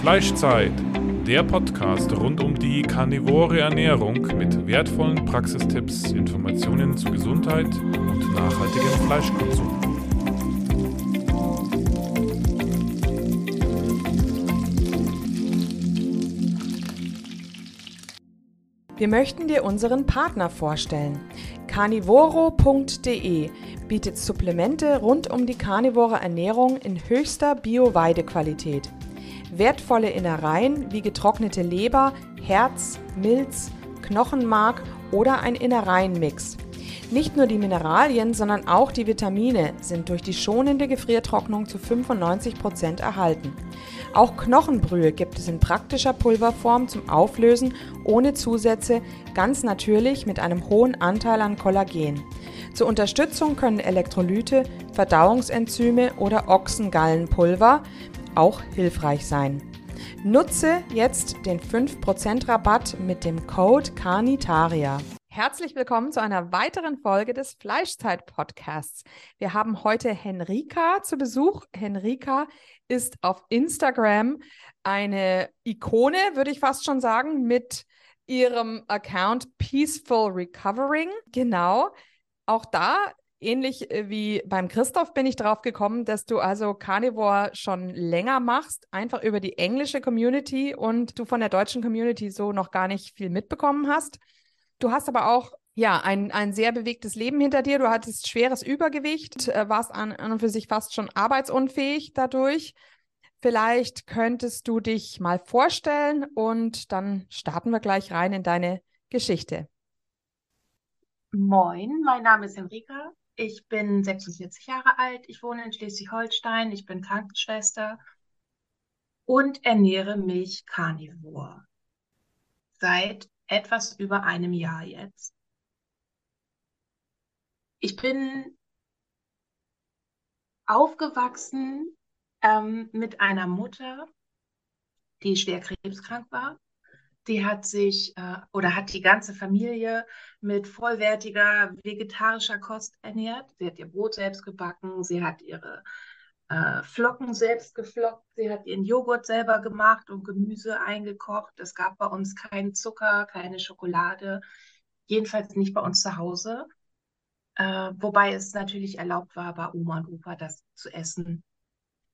Fleischzeit, der Podcast rund um die karnivore Ernährung mit wertvollen Praxistipps, Informationen zu Gesundheit und nachhaltigem Fleischkonsum. Wir möchten dir unseren Partner vorstellen. Carnivoro.de bietet Supplemente rund um die karnivore Ernährung in höchster Bio-Weidequalität. Wertvolle Innereien wie getrocknete Leber, Herz, Milz, Knochenmark oder ein Innereienmix. Nicht nur die Mineralien, sondern auch die Vitamine sind durch die schonende Gefriertrocknung zu 95% erhalten. Auch Knochenbrühe gibt es in praktischer Pulverform zum Auflösen ohne Zusätze, ganz natürlich mit einem hohen Anteil an Kollagen. Zur Unterstützung können Elektrolyte, Verdauungsenzyme oder Ochsengallenpulver auch hilfreich sein. Nutze jetzt den 5% Rabatt mit dem Code CARNITARIA. Herzlich willkommen zu einer weiteren Folge des Fleischzeit-Podcasts. Wir haben heute Henrika zu Besuch. Henrika ist auf Instagram eine Ikone, würde ich fast schon sagen, mit ihrem Account Peaceful Recovering. Genau. Auch da ähnlich äh, wie beim Christoph bin ich drauf gekommen, dass du also Carnivore schon länger machst, einfach über die englische Community und du von der deutschen Community so noch gar nicht viel mitbekommen hast. Du hast aber auch ja, ein, ein sehr bewegtes Leben hinter dir. Du hattest schweres Übergewicht, äh, warst an, an und für sich fast schon arbeitsunfähig dadurch. Vielleicht könntest du dich mal vorstellen und dann starten wir gleich rein in deine Geschichte. Moin, mein Name ist Enrika. Ich bin 46 Jahre alt. Ich wohne in Schleswig-Holstein. Ich bin Krankenschwester und ernähre mich karnivor. Seit etwas über einem Jahr jetzt. Ich bin aufgewachsen ähm, mit einer Mutter, die schwer krebskrank war. Die hat sich äh, oder hat die ganze Familie mit vollwertiger vegetarischer Kost ernährt. Sie hat ihr Brot selbst gebacken, sie hat ihre äh, Flocken selbst geflockt. Sie hat ihren Joghurt selber gemacht und Gemüse eingekocht. Es gab bei uns keinen Zucker, keine Schokolade, jedenfalls nicht bei uns zu Hause. Äh, wobei es natürlich erlaubt war, bei Oma und Opa das zu essen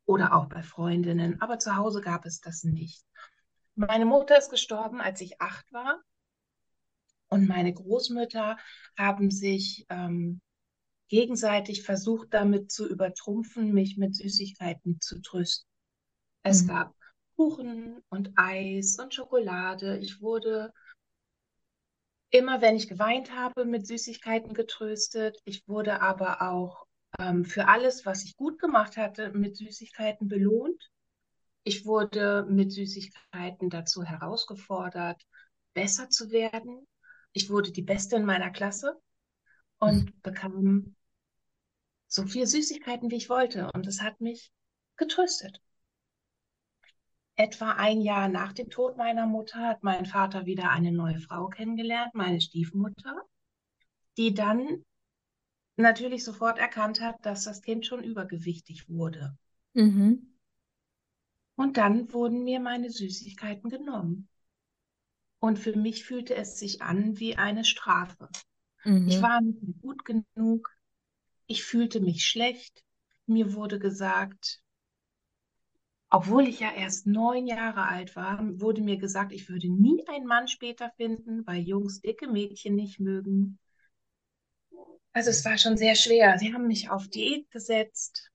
oder auch bei Freundinnen. Aber zu Hause gab es das nicht. Meine Mutter ist gestorben, als ich acht war. Und meine Großmütter haben sich ähm, gegenseitig versucht damit zu übertrumpfen, mich mit Süßigkeiten zu trösten. Es mhm. gab Kuchen und Eis und Schokolade. Ich wurde immer, wenn ich geweint habe, mit Süßigkeiten getröstet. Ich wurde aber auch ähm, für alles, was ich gut gemacht hatte, mit Süßigkeiten belohnt. Ich wurde mit Süßigkeiten dazu herausgefordert, besser zu werden. Ich wurde die Beste in meiner Klasse und mhm. bekam so viel Süßigkeiten, wie ich wollte. Und es hat mich getröstet. Etwa ein Jahr nach dem Tod meiner Mutter hat mein Vater wieder eine neue Frau kennengelernt, meine Stiefmutter, die dann natürlich sofort erkannt hat, dass das Kind schon übergewichtig wurde. Mhm. Und dann wurden mir meine Süßigkeiten genommen. Und für mich fühlte es sich an wie eine Strafe. Mhm. Ich war nicht gut genug. Ich fühlte mich schlecht. Mir wurde gesagt, obwohl ich ja erst neun Jahre alt war, wurde mir gesagt, ich würde nie einen Mann später finden, weil Jungs dicke Mädchen nicht mögen. Also es war schon sehr schwer. Sie haben mich auf Diät gesetzt.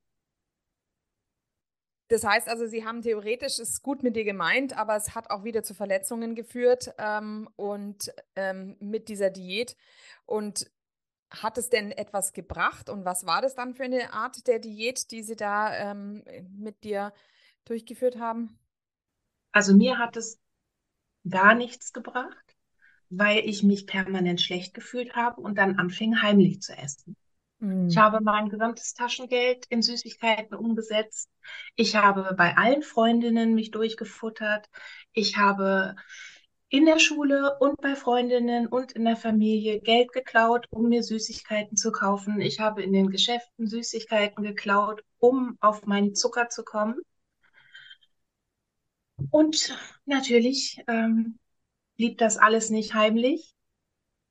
Das heißt also, Sie haben theoretisch es gut mit dir gemeint, aber es hat auch wieder zu Verletzungen geführt ähm, und ähm, mit dieser Diät. Und hat es denn etwas gebracht und was war das dann für eine Art der Diät, die Sie da ähm, mit dir durchgeführt haben? Also mir hat es gar nichts gebracht, weil ich mich permanent schlecht gefühlt habe und dann anfing heimlich zu essen. Mhm. Ich habe mein gesamtes Taschengeld in Süßigkeiten umgesetzt. Ich habe bei allen Freundinnen mich durchgefuttert. Ich habe in der Schule und bei Freundinnen und in der Familie Geld geklaut, um mir Süßigkeiten zu kaufen. Ich habe in den Geschäften Süßigkeiten geklaut, um auf meinen Zucker zu kommen. Und natürlich ähm, blieb das alles nicht heimlich,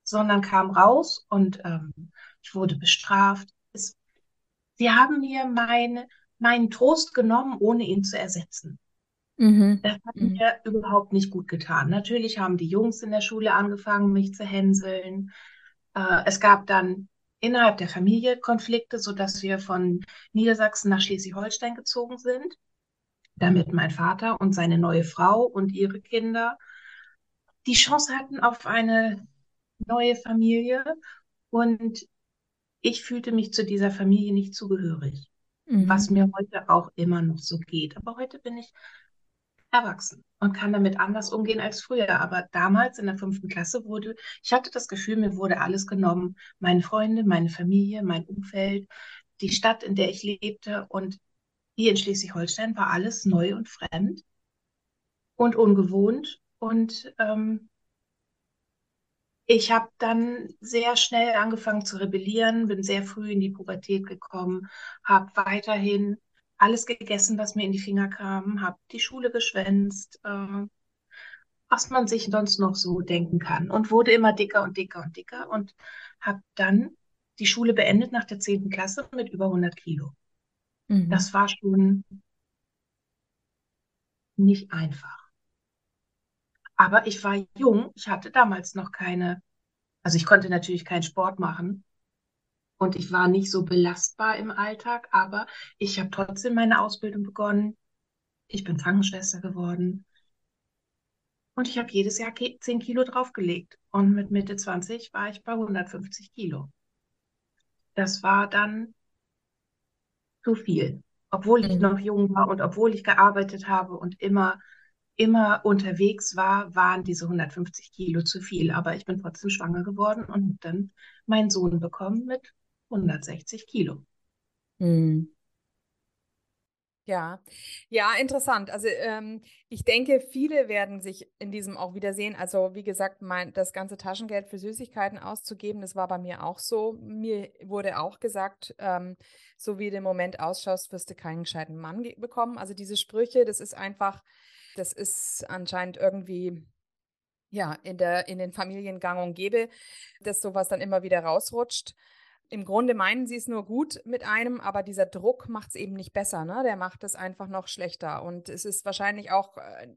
sondern kam raus und ähm, ich wurde bestraft. Es, sie haben mir meine, meinen Trost genommen, ohne ihn zu ersetzen. Mhm. Das hat Mhm. mir überhaupt nicht gut getan. Natürlich haben die Jungs in der Schule angefangen, mich zu hänseln. Äh, es gab dann innerhalb der Familie Konflikte, sodass wir von Niedersachsen nach Schleswig-Holstein gezogen sind, damit mein Vater und seine neue Frau und ihre Kinder die Chance hatten auf eine neue Familie. Und ich fühlte mich zu dieser Familie nicht zugehörig, was Mhm. mir heute auch immer noch so geht. Aber heute bin ich erwachsen und kann damit anders umgehen als früher. Aber damals in der fünften Klasse wurde, ich hatte das Gefühl, mir wurde alles genommen. Meine Freunde, meine Familie, mein Umfeld, die Stadt, in der ich lebte. Und hier in Schleswig-Holstein war alles neu und fremd und ungewohnt. Und ähm, ich habe dann sehr schnell angefangen zu rebellieren, bin sehr früh in die Pubertät gekommen, habe weiterhin alles gegessen, was mir in die Finger kam, habe die Schule geschwänzt, äh, was man sich sonst noch so denken kann und wurde immer dicker und dicker und dicker und habe dann die Schule beendet nach der zehnten Klasse mit über 100 Kilo. Mhm. Das war schon nicht einfach. Aber ich war jung, ich hatte damals noch keine, also ich konnte natürlich keinen Sport machen und ich war nicht so belastbar im Alltag, aber ich habe trotzdem meine Ausbildung begonnen. Ich bin Krankenschwester geworden und ich habe jedes Jahr ke- 10 Kilo draufgelegt. Und mit Mitte 20 war ich bei 150 Kilo. Das war dann zu viel. Obwohl ich Mhm. noch jung war und obwohl ich gearbeitet habe und immer, immer unterwegs war, waren diese 150 Kilo zu viel. Aber ich bin trotzdem schwanger geworden und dann meinen Sohn bekommen mit 160 Kilo. Mhm. Ja, ja, interessant. Also ähm, ich denke, viele werden sich in diesem auch wiedersehen. Also wie gesagt, mein, das ganze Taschengeld für Süßigkeiten auszugeben, das war bei mir auch so. Mir wurde auch gesagt, ähm, so wie du im Moment ausschaust, wirst du keinen gescheiten Mann bekommen. Also diese Sprüche, das ist einfach, das ist anscheinend irgendwie ja in der in den Familien gang und gäbe, dass sowas dann immer wieder rausrutscht. Im Grunde meinen sie es nur gut mit einem, aber dieser Druck macht es eben nicht besser, ne? Der macht es einfach noch schlechter. Und es ist wahrscheinlich auch äh,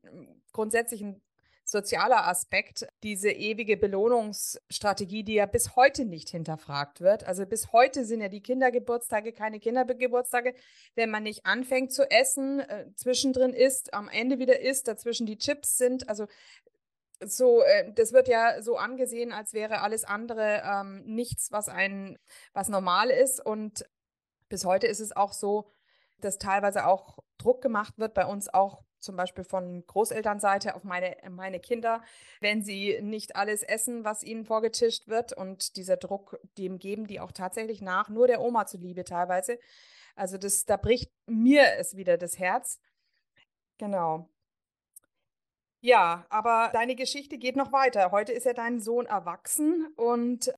grundsätzlich ein sozialer Aspekt, diese ewige Belohnungsstrategie, die ja bis heute nicht hinterfragt wird. Also bis heute sind ja die Kindergeburtstage keine Kindergeburtstage, wenn man nicht anfängt zu essen, äh, zwischendrin isst, am Ende wieder isst, dazwischen die Chips sind. Also so, äh, das wird ja so angesehen, als wäre alles andere ähm, nichts, was ein, was normal ist. Und bis heute ist es auch so, dass teilweise auch Druck gemacht wird, bei uns auch zum Beispiel von Großelternseite auf meine, meine Kinder, wenn sie nicht alles essen, was ihnen vorgetischt wird. Und dieser Druck, dem geben die auch tatsächlich nach, nur der Oma zuliebe teilweise. Also das, da bricht mir es wieder das Herz. Genau. Ja, aber deine Geschichte geht noch weiter. Heute ist ja dein Sohn erwachsen und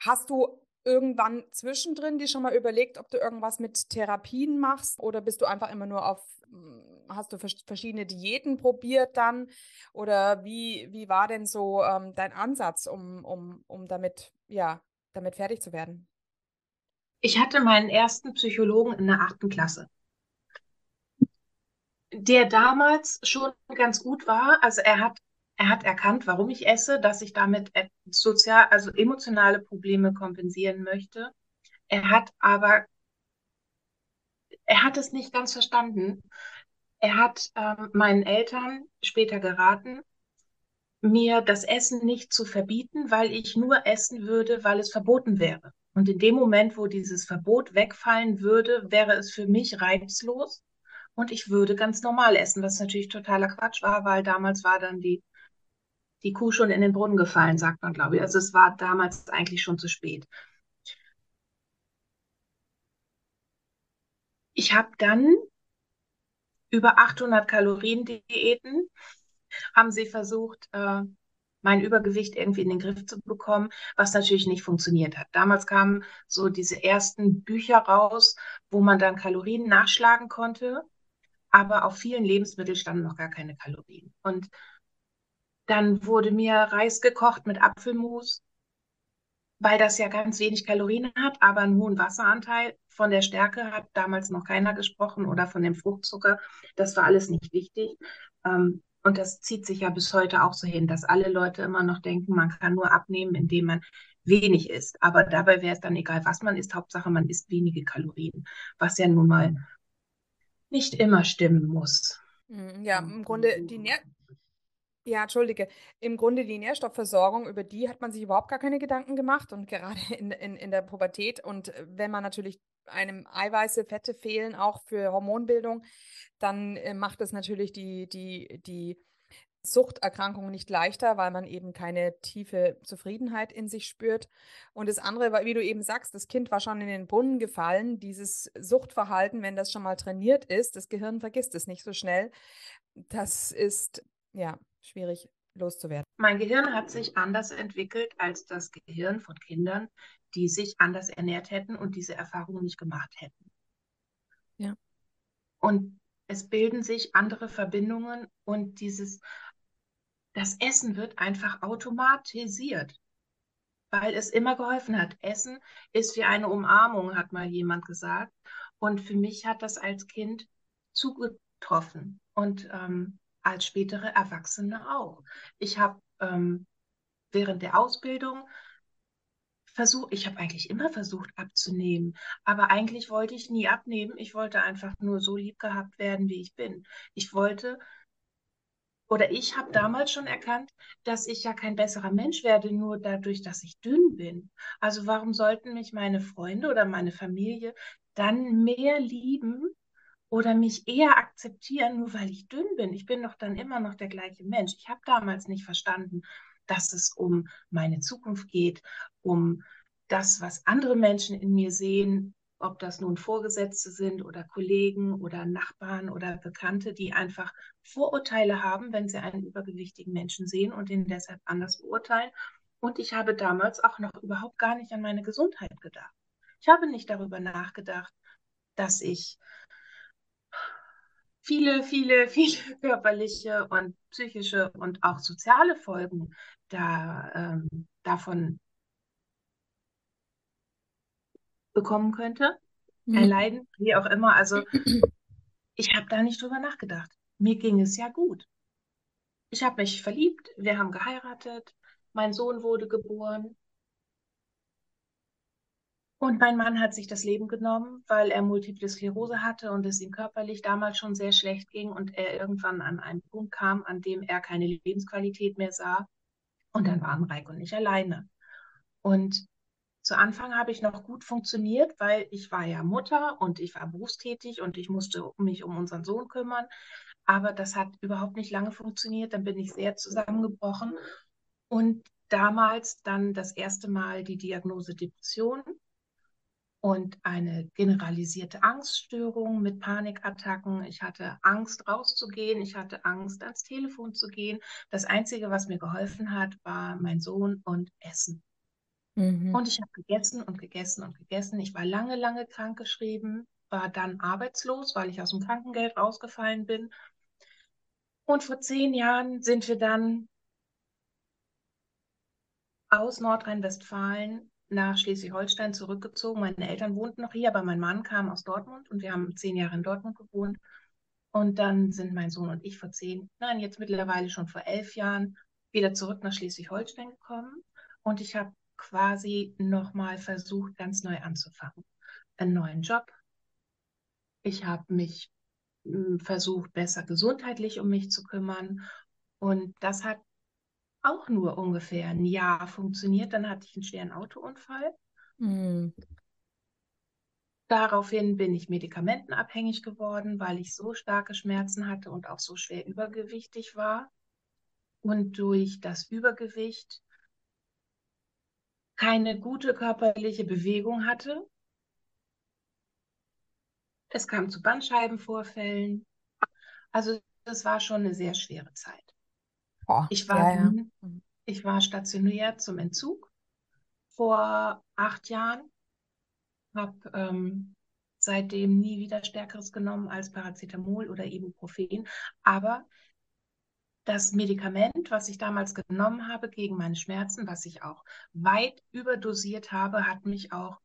hast du irgendwann zwischendrin dir schon mal überlegt, ob du irgendwas mit Therapien machst oder bist du einfach immer nur auf, mm, hast du vers verschiedene Diäten probiert dann oder wie, wie war denn so ähm, dein Ansatz, um, um, um damit, ja, damit fertig zu werden? Ich hatte meinen ersten Psychologen in der achten Klasse, der damals schon ganz gut war. Also er hat, er hat erkannt, warum ich esse, dass ich damit sozial, also emotionale Probleme kompensieren möchte. Er hat aber, er hat es nicht ganz verstanden. Er hat ähm, meinen Eltern später geraten, mir das Essen nicht zu verbieten, weil ich nur essen würde, weil es verboten wäre. Und in dem Moment, wo dieses Verbot wegfallen würde, wäre es für mich reizlos und ich würde ganz normal essen, was natürlich totaler Quatsch war, weil damals war dann die, die Kuh schon in den Brunnen gefallen, sagt man, glaube ich. Also es war damals eigentlich schon zu spät. Ich habe dann über 800 Kalorien Diäten, haben sie versucht, äh, mein Übergewicht irgendwie in den Griff zu bekommen, was natürlich nicht funktioniert hat. Damals kamen so diese ersten Bücher raus, wo man dann Kalorien nachschlagen konnte. aber auf vielen Lebensmitteln standen noch gar keine Kalorien. Und dann wurde mir Reis gekocht mit Apfelmus, weil das ja ganz wenig Kalorien hat, aber einen hohen Wasseranteil. Von der Stärke hat damals noch keiner gesprochen oder von dem Fruchtzucker. Das war alles nicht wichtig. Ähm, und das zieht sich ja bis heute auch so hin, dass alle Leute immer noch denken, man kann nur abnehmen, indem man wenig isst. Aber dabei wäre es dann egal, was man isst. Hauptsache, man isst wenige Kalorien, was ja nun mal nicht immer stimmen muss. Hm, ja, im Grunde die Nähr ja, entschuldige. Im Grunde die Nährstoffversorgung, über die hat man sich überhaupt gar keine Gedanken gemacht und gerade in, in, in der Pubertät und äh, wenn man natürlich einem Eiweiße, Fette fehlen, auch für Hormonbildung, dann äh, macht es natürlich die, die, die Suchterkrankung nicht leichter, weil man eben keine tiefe Zufriedenheit in sich spürt. Und das andere, wie du eben sagst, das Kind war schon in den Brunnen gefallen. Dieses Suchtverhalten, wenn das schon mal trainiert ist, das Gehirn vergisst es nicht so schnell. Das ist ja schwierig loszuwerden. Mein Gehirn hat sich anders entwickelt als das Gehirn von Kindern, die sich anders ernährt hätten und diese Erfahrung nicht gemacht hätten. Ja. Und es bilden sich andere Verbindungen und dieses das Essen wird einfach automatisiert, weil es immer geholfen hat. Essen ist wie eine Umarmung, hat mal jemand gesagt. Und für mich hat das als Kind zugetroffen und ähm, als spätere Erwachsene auch. Ich habe ähm, während der Ausbildung versucht, ich habe eigentlich immer versucht abzunehmen, aber eigentlich wollte ich nie abnehmen. Ich wollte einfach nur so lieb gehabt werden, wie ich bin. Ich wollte oder ich habe damals schon erkannt, dass ich ja kein besserer Mensch werde, nur dadurch, dass ich dünn bin. Also warum sollten mich meine Freunde oder meine Familie dann mehr lieben oder mich eher akzeptieren, nur weil ich dünn bin? Ich bin doch dann immer noch der gleiche Mensch. Ich habe damals nicht verstanden, dass es um meine Zukunft geht, um das, was andere Menschen in mir sehen, ob das nun Vorgesetzte sind oder Kollegen oder Nachbarn oder Bekannte, die einfach Vorurteile haben, wenn sie einen übergewichtigen Menschen sehen und ihn deshalb anders beurteilen. Und ich habe damals auch noch überhaupt gar nicht an meine Gesundheit gedacht. Ich habe nicht darüber nachgedacht, dass ich viele, viele, viele körperliche und psychische und auch soziale Folgen da, ähm, davon bekommen könnte, mhm. erleiden, wie auch immer. Also ich habe da nicht drüber nachgedacht. Mir ging es ja gut. Ich habe mich verliebt, wir haben geheiratet, mein Sohn wurde geboren. Und mein Mann hat sich das Leben genommen, weil er Multiple Sklerose hatte und es ihm körperlich damals schon sehr schlecht ging und er irgendwann an einen Punkt kam, an dem er keine Lebensqualität mehr sah. Und dann waren Reik und ich alleine. Und zu Anfang habe ich noch gut funktioniert, weil ich war ja Mutter und ich war berufstätig und ich musste mich um unseren Sohn kümmern. Aber das hat überhaupt nicht lange funktioniert. Dann bin ich sehr zusammengebrochen und damals dann das erste Mal die Diagnose Depression und eine generalisierte Angststörung mit Panikattacken. Ich hatte Angst rauszugehen, ich hatte Angst ans Telefon zu gehen. Das Einzige, was mir geholfen hat, war mein Sohn und Essen. Mhm. Und ich habe gegessen und gegessen und gegessen. Ich war lange, lange krankgeschrieben, war dann arbeitslos, weil ich aus dem Krankengeld rausgefallen bin. Und vor zehn Jahren sind wir dann aus Nordrhein-Westfalen nach Schleswig-Holstein zurückgezogen. Meine Eltern wohnten noch hier, aber mein Mann kam aus Dortmund und wir haben zehn Jahre in Dortmund gewohnt. Und dann sind mein Sohn und ich vor zehn, nein, jetzt mittlerweile schon vor elf Jahren wieder zurück nach Schleswig-Holstein gekommen. Und ich habe quasi nochmal versucht, ganz neu anzufangen. Einen neuen Job. Ich habe mich hm, versucht, besser gesundheitlich um mich zu kümmern. Und das hat auch nur ungefähr ein Jahr funktioniert. Dann hatte ich einen schweren Autounfall. Mhm. Daraufhin bin ich medikamentenabhängig geworden, weil ich so starke Schmerzen hatte und auch so schwer übergewichtig war. Und durch das Übergewicht keine gute körperliche Bewegung hatte. Es kam zu Bandscheibenvorfällen. Also das war schon eine sehr schwere Zeit. Oh, ich, war ja, ja. ich war stationiert zum Entzug vor acht Jahren, habe ähm, seitdem nie wieder Stärkeres genommen als Paracetamol oder Ibuprofen. Aber das Medikament, was ich damals genommen habe gegen meine Schmerzen, was ich auch weit überdosiert habe, hat mich auch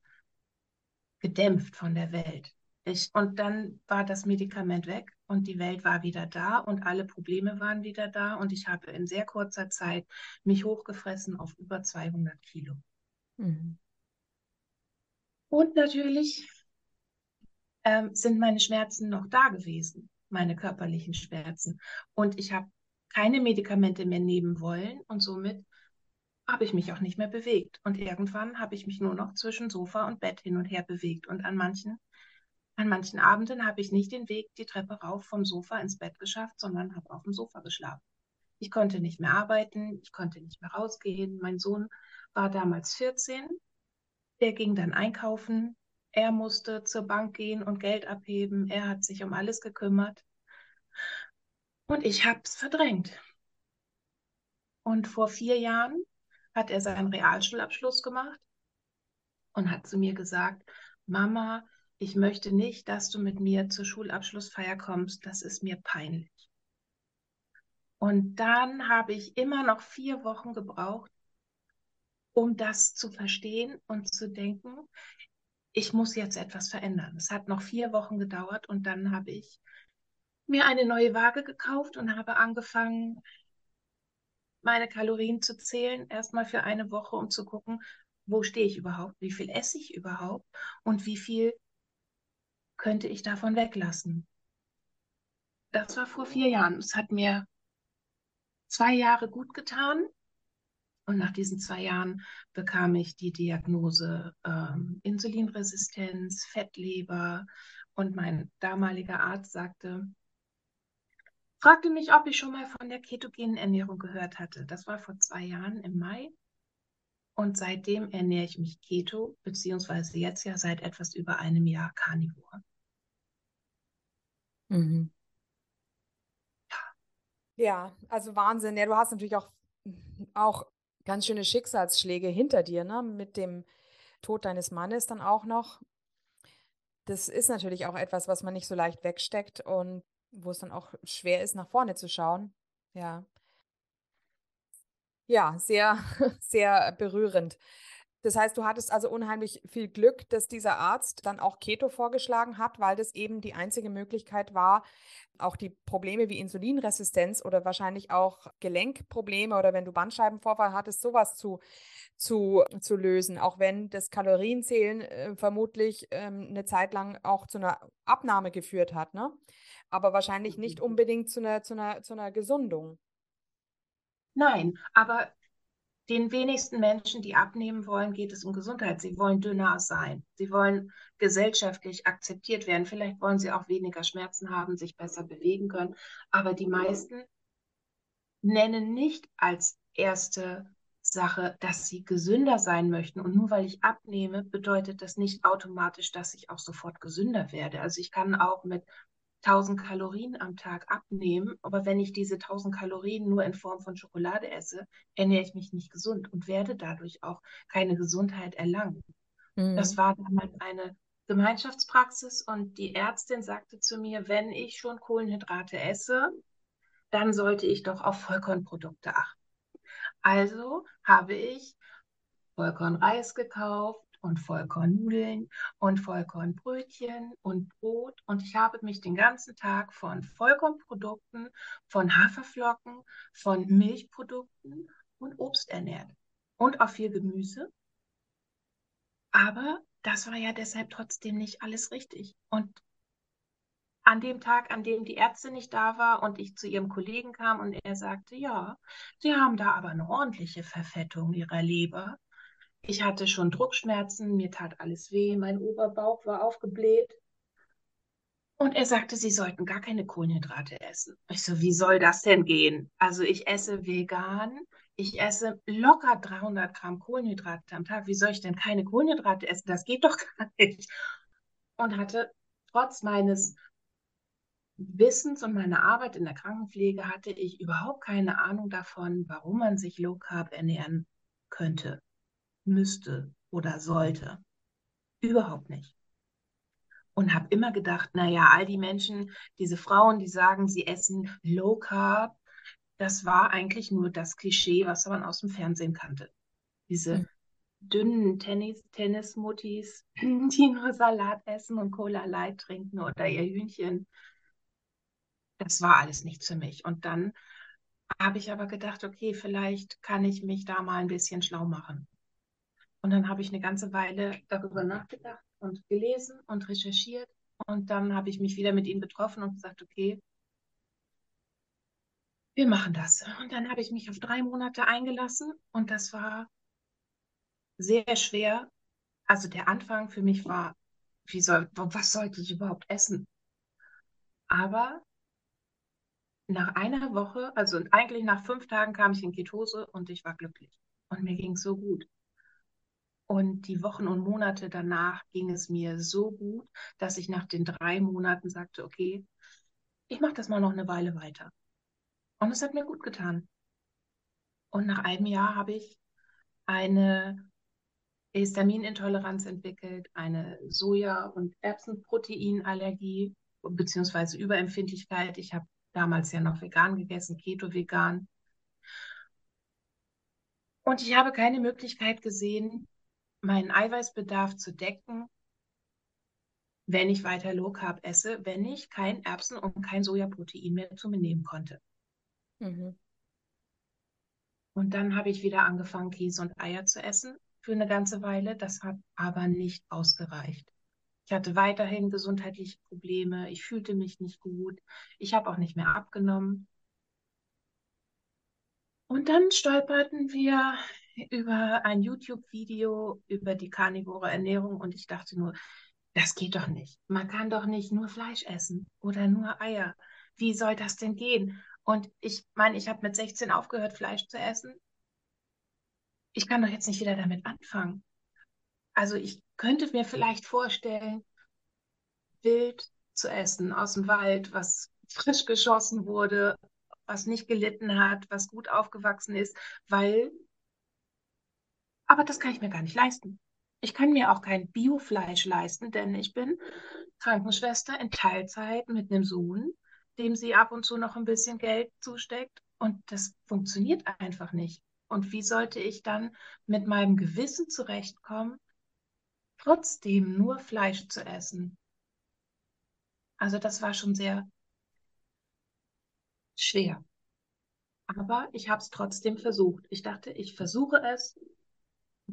gedämpft von der Welt. Ich, und dann war das Medikament weg und die Welt war wieder da und alle Probleme waren wieder da und ich habe in sehr kurzer Zeit mich hochgefressen auf über 200 Kilo. Mhm. Und natürlich ähm, sind meine Schmerzen noch da gewesen, meine körperlichen Schmerzen. Und ich habe keine Medikamente mehr nehmen wollen und somit habe ich mich auch nicht mehr bewegt. Und irgendwann habe ich mich nur noch zwischen Sofa und Bett hin und her bewegt. Und an manchen, an manchen Abenden habe ich nicht den Weg die Treppe rauf vom Sofa ins Bett geschafft, sondern habe auf dem Sofa geschlafen. Ich konnte nicht mehr arbeiten, ich konnte nicht mehr rausgehen. Mein Sohn war damals 14. Der ging dann einkaufen. Er musste zur Bank gehen und Geld abheben. Er hat sich um alles gekümmert. Und ich habe es verdrängt. Und vor vier Jahren hat er seinen Realschulabschluss gemacht und hat zu mir gesagt, Mama, ich möchte nicht, dass du mit mir zur Schulabschlussfeier kommst, das ist mir peinlich. Und dann habe ich immer noch vier Wochen gebraucht, um das zu verstehen und zu denken, ich muss jetzt etwas verändern. Es hat noch vier Wochen gedauert und dann habe ich mir eine neue Waage gekauft und habe angefangen, meine Kalorien zu zählen, erstmal für eine Woche, um zu gucken, wo stehe ich überhaupt, wie viel esse ich überhaupt und wie viel könnte ich davon weglassen. Das war vor vier Jahren. Es hat mir zwei Jahre gut getan. Und nach diesen zwei Jahren bekam ich die Diagnose ähm, Insulinresistenz, Fettleber. Und mein damaliger Arzt sagte, fragte mich, ob ich schon mal von der ketogenen Ernährung gehört hatte. Das war vor zwei Jahren im Mai. Und seitdem ernähre ich mich keto, beziehungsweise jetzt ja seit etwas über einem Jahr Carnivore. Mhm. Ja, also Wahnsinn. Ja, du hast natürlich auch, auch ganz schöne Schicksalsschläge hinter dir, ne? Mit dem Tod deines Mannes dann auch noch. Das ist natürlich auch etwas, was man nicht so leicht wegsteckt und wo es dann auch schwer ist, nach vorne zu schauen. Ja. Ja, sehr, sehr berührend. Das heißt, du hattest also unheimlich viel Glück, dass dieser Arzt dann auch Keto vorgeschlagen hat, weil das eben die einzige Möglichkeit war, auch die Probleme wie Insulinresistenz oder wahrscheinlich auch Gelenkprobleme oder wenn du Bandscheibenvorfall hattest, sowas zu, zu, zu lösen. Auch wenn das Kalorienzählen äh, vermutlich ähm, eine Zeit lang auch zu einer Abnahme geführt hat, ne? Aber wahrscheinlich nicht mhm. unbedingt zu einer, zu einer, zu einer Gesundung. Nein, aber den wenigsten Menschen, die abnehmen wollen, geht es um Gesundheit. Sie wollen dünner sein. Sie wollen gesellschaftlich akzeptiert werden. Vielleicht wollen sie auch weniger Schmerzen haben, sich besser bewegen können. Aber die meisten nennen nicht als erste Sache, dass sie gesünder sein möchten. Und nur weil ich abnehme, bedeutet das nicht automatisch, dass ich auch sofort gesünder werde. Also ich kann auch mit 1000 Kalorien am Tag abnehmen, aber wenn ich diese 1000 Kalorien nur in Form von Schokolade esse, ernähre ich mich nicht gesund und werde dadurch auch keine Gesundheit erlangen. Mhm. Das war damals eine Gemeinschaftspraxis und die Ärztin sagte zu mir, wenn ich schon Kohlenhydrate esse, dann sollte ich doch auf Vollkornprodukte achten. Also habe ich Vollkornreis gekauft, und Vollkornnudeln und Vollkornbrötchen und Brot. Und ich habe mich den ganzen Tag von Vollkornprodukten, von Haferflocken, von Milchprodukten und Obst ernährt. Und auch viel Gemüse. Aber das war ja deshalb trotzdem nicht alles richtig. Und an dem Tag, an dem die Ärztin nicht da war und ich zu ihrem Kollegen kam und er sagte, ja, Sie haben da aber eine ordentliche Verfettung Ihrer Leber. Ich hatte schon Druckschmerzen, mir tat alles weh, mein Oberbauch war aufgebläht. Und er sagte, sie sollten gar keine Kohlenhydrate essen. Ich so, wie soll das denn gehen? Also ich esse vegan, ich esse locker 300 Gramm Kohlenhydrate am Tag. Wie soll ich denn keine Kohlenhydrate essen? Das geht doch gar nicht. Und hatte trotz meines Wissens und meiner Arbeit in der Krankenpflege hatte ich überhaupt keine Ahnung davon, warum man sich Low Carb ernähren könnte müsste oder sollte. Überhaupt nicht. und habe immer gedacht, naja, all die Menschen, diese Frauen, die sagen, sie essen Low Carb, das war eigentlich nur das Klischee, was man aus dem Fernsehen kannte. Diese mhm. dünnen Tennis, Tennismuttis, die nur Salat essen und Cola Light trinken oder ihr Hühnchen. Das war alles nichts für mich. Und dann habe ich aber gedacht, okay, vielleicht kann ich mich da mal ein bisschen schlau machen. Und dann habe ich eine ganze Weile darüber nachgedacht und gelesen und recherchiert. Und dann habe ich mich wieder mit ihnen getroffen und gesagt, okay, wir machen das. Und dann habe ich mich auf drei Monate eingelassen und das war sehr schwer. Also der Anfang für mich war, wie soll, was sollte ich überhaupt essen? Aber nach einer Woche, also eigentlich nach fünf Tagen kam ich in Ketose und ich war glücklich. Und mir ging es so gut. Und die Wochen und Monate danach ging es mir so gut, dass ich nach den drei Monaten sagte, okay, ich mache das mal noch eine Weile weiter. Und es hat mir gut getan. Und nach einem Jahr habe ich eine Histaminintoleranz entwickelt, eine Soja- und Erbsenproteinallergie beziehungsweise Überempfindlichkeit. Ich habe damals ja noch vegan gegessen, Keto-Vegan. Und ich habe keine Möglichkeit gesehen, meinen Eiweißbedarf zu decken, wenn ich weiter Low Carb esse, wenn ich kein Erbsen- und kein Sojaprotein mehr zu mir nehmen konnte. Mhm. Und dann habe ich wieder angefangen, Käse und Eier zu essen für eine ganze Weile. Das hat aber nicht ausgereicht. Ich hatte weiterhin gesundheitliche Probleme. Ich fühlte mich nicht gut. Ich habe auch nicht mehr abgenommen. Und dann stolperten wir über ein YouTube-Video über die karnivore Ernährung und ich dachte nur, das geht doch nicht. Man kann doch nicht nur Fleisch essen oder nur Eier. Wie soll das denn gehen? Und ich meine, ich habe mit 16 aufgehört, Fleisch zu essen. Ich kann doch jetzt nicht wieder damit anfangen. Also ich könnte mir vielleicht vorstellen, Wild zu essen aus dem Wald, was frisch geschossen wurde, was nicht gelitten hat, was gut aufgewachsen ist, weil, aber das kann ich mir gar nicht leisten. Ich kann mir auch kein Biofleisch leisten, denn ich bin Krankenschwester in Teilzeit mit einem Sohn, dem sie ab und zu noch ein bisschen Geld zusteckt und das funktioniert einfach nicht. Und wie sollte ich dann mit meinem Gewissen zurechtkommen, trotzdem nur Fleisch zu essen? Also das war schon sehr schwer. Aber ich habe es trotzdem versucht. Ich dachte, ich versuche es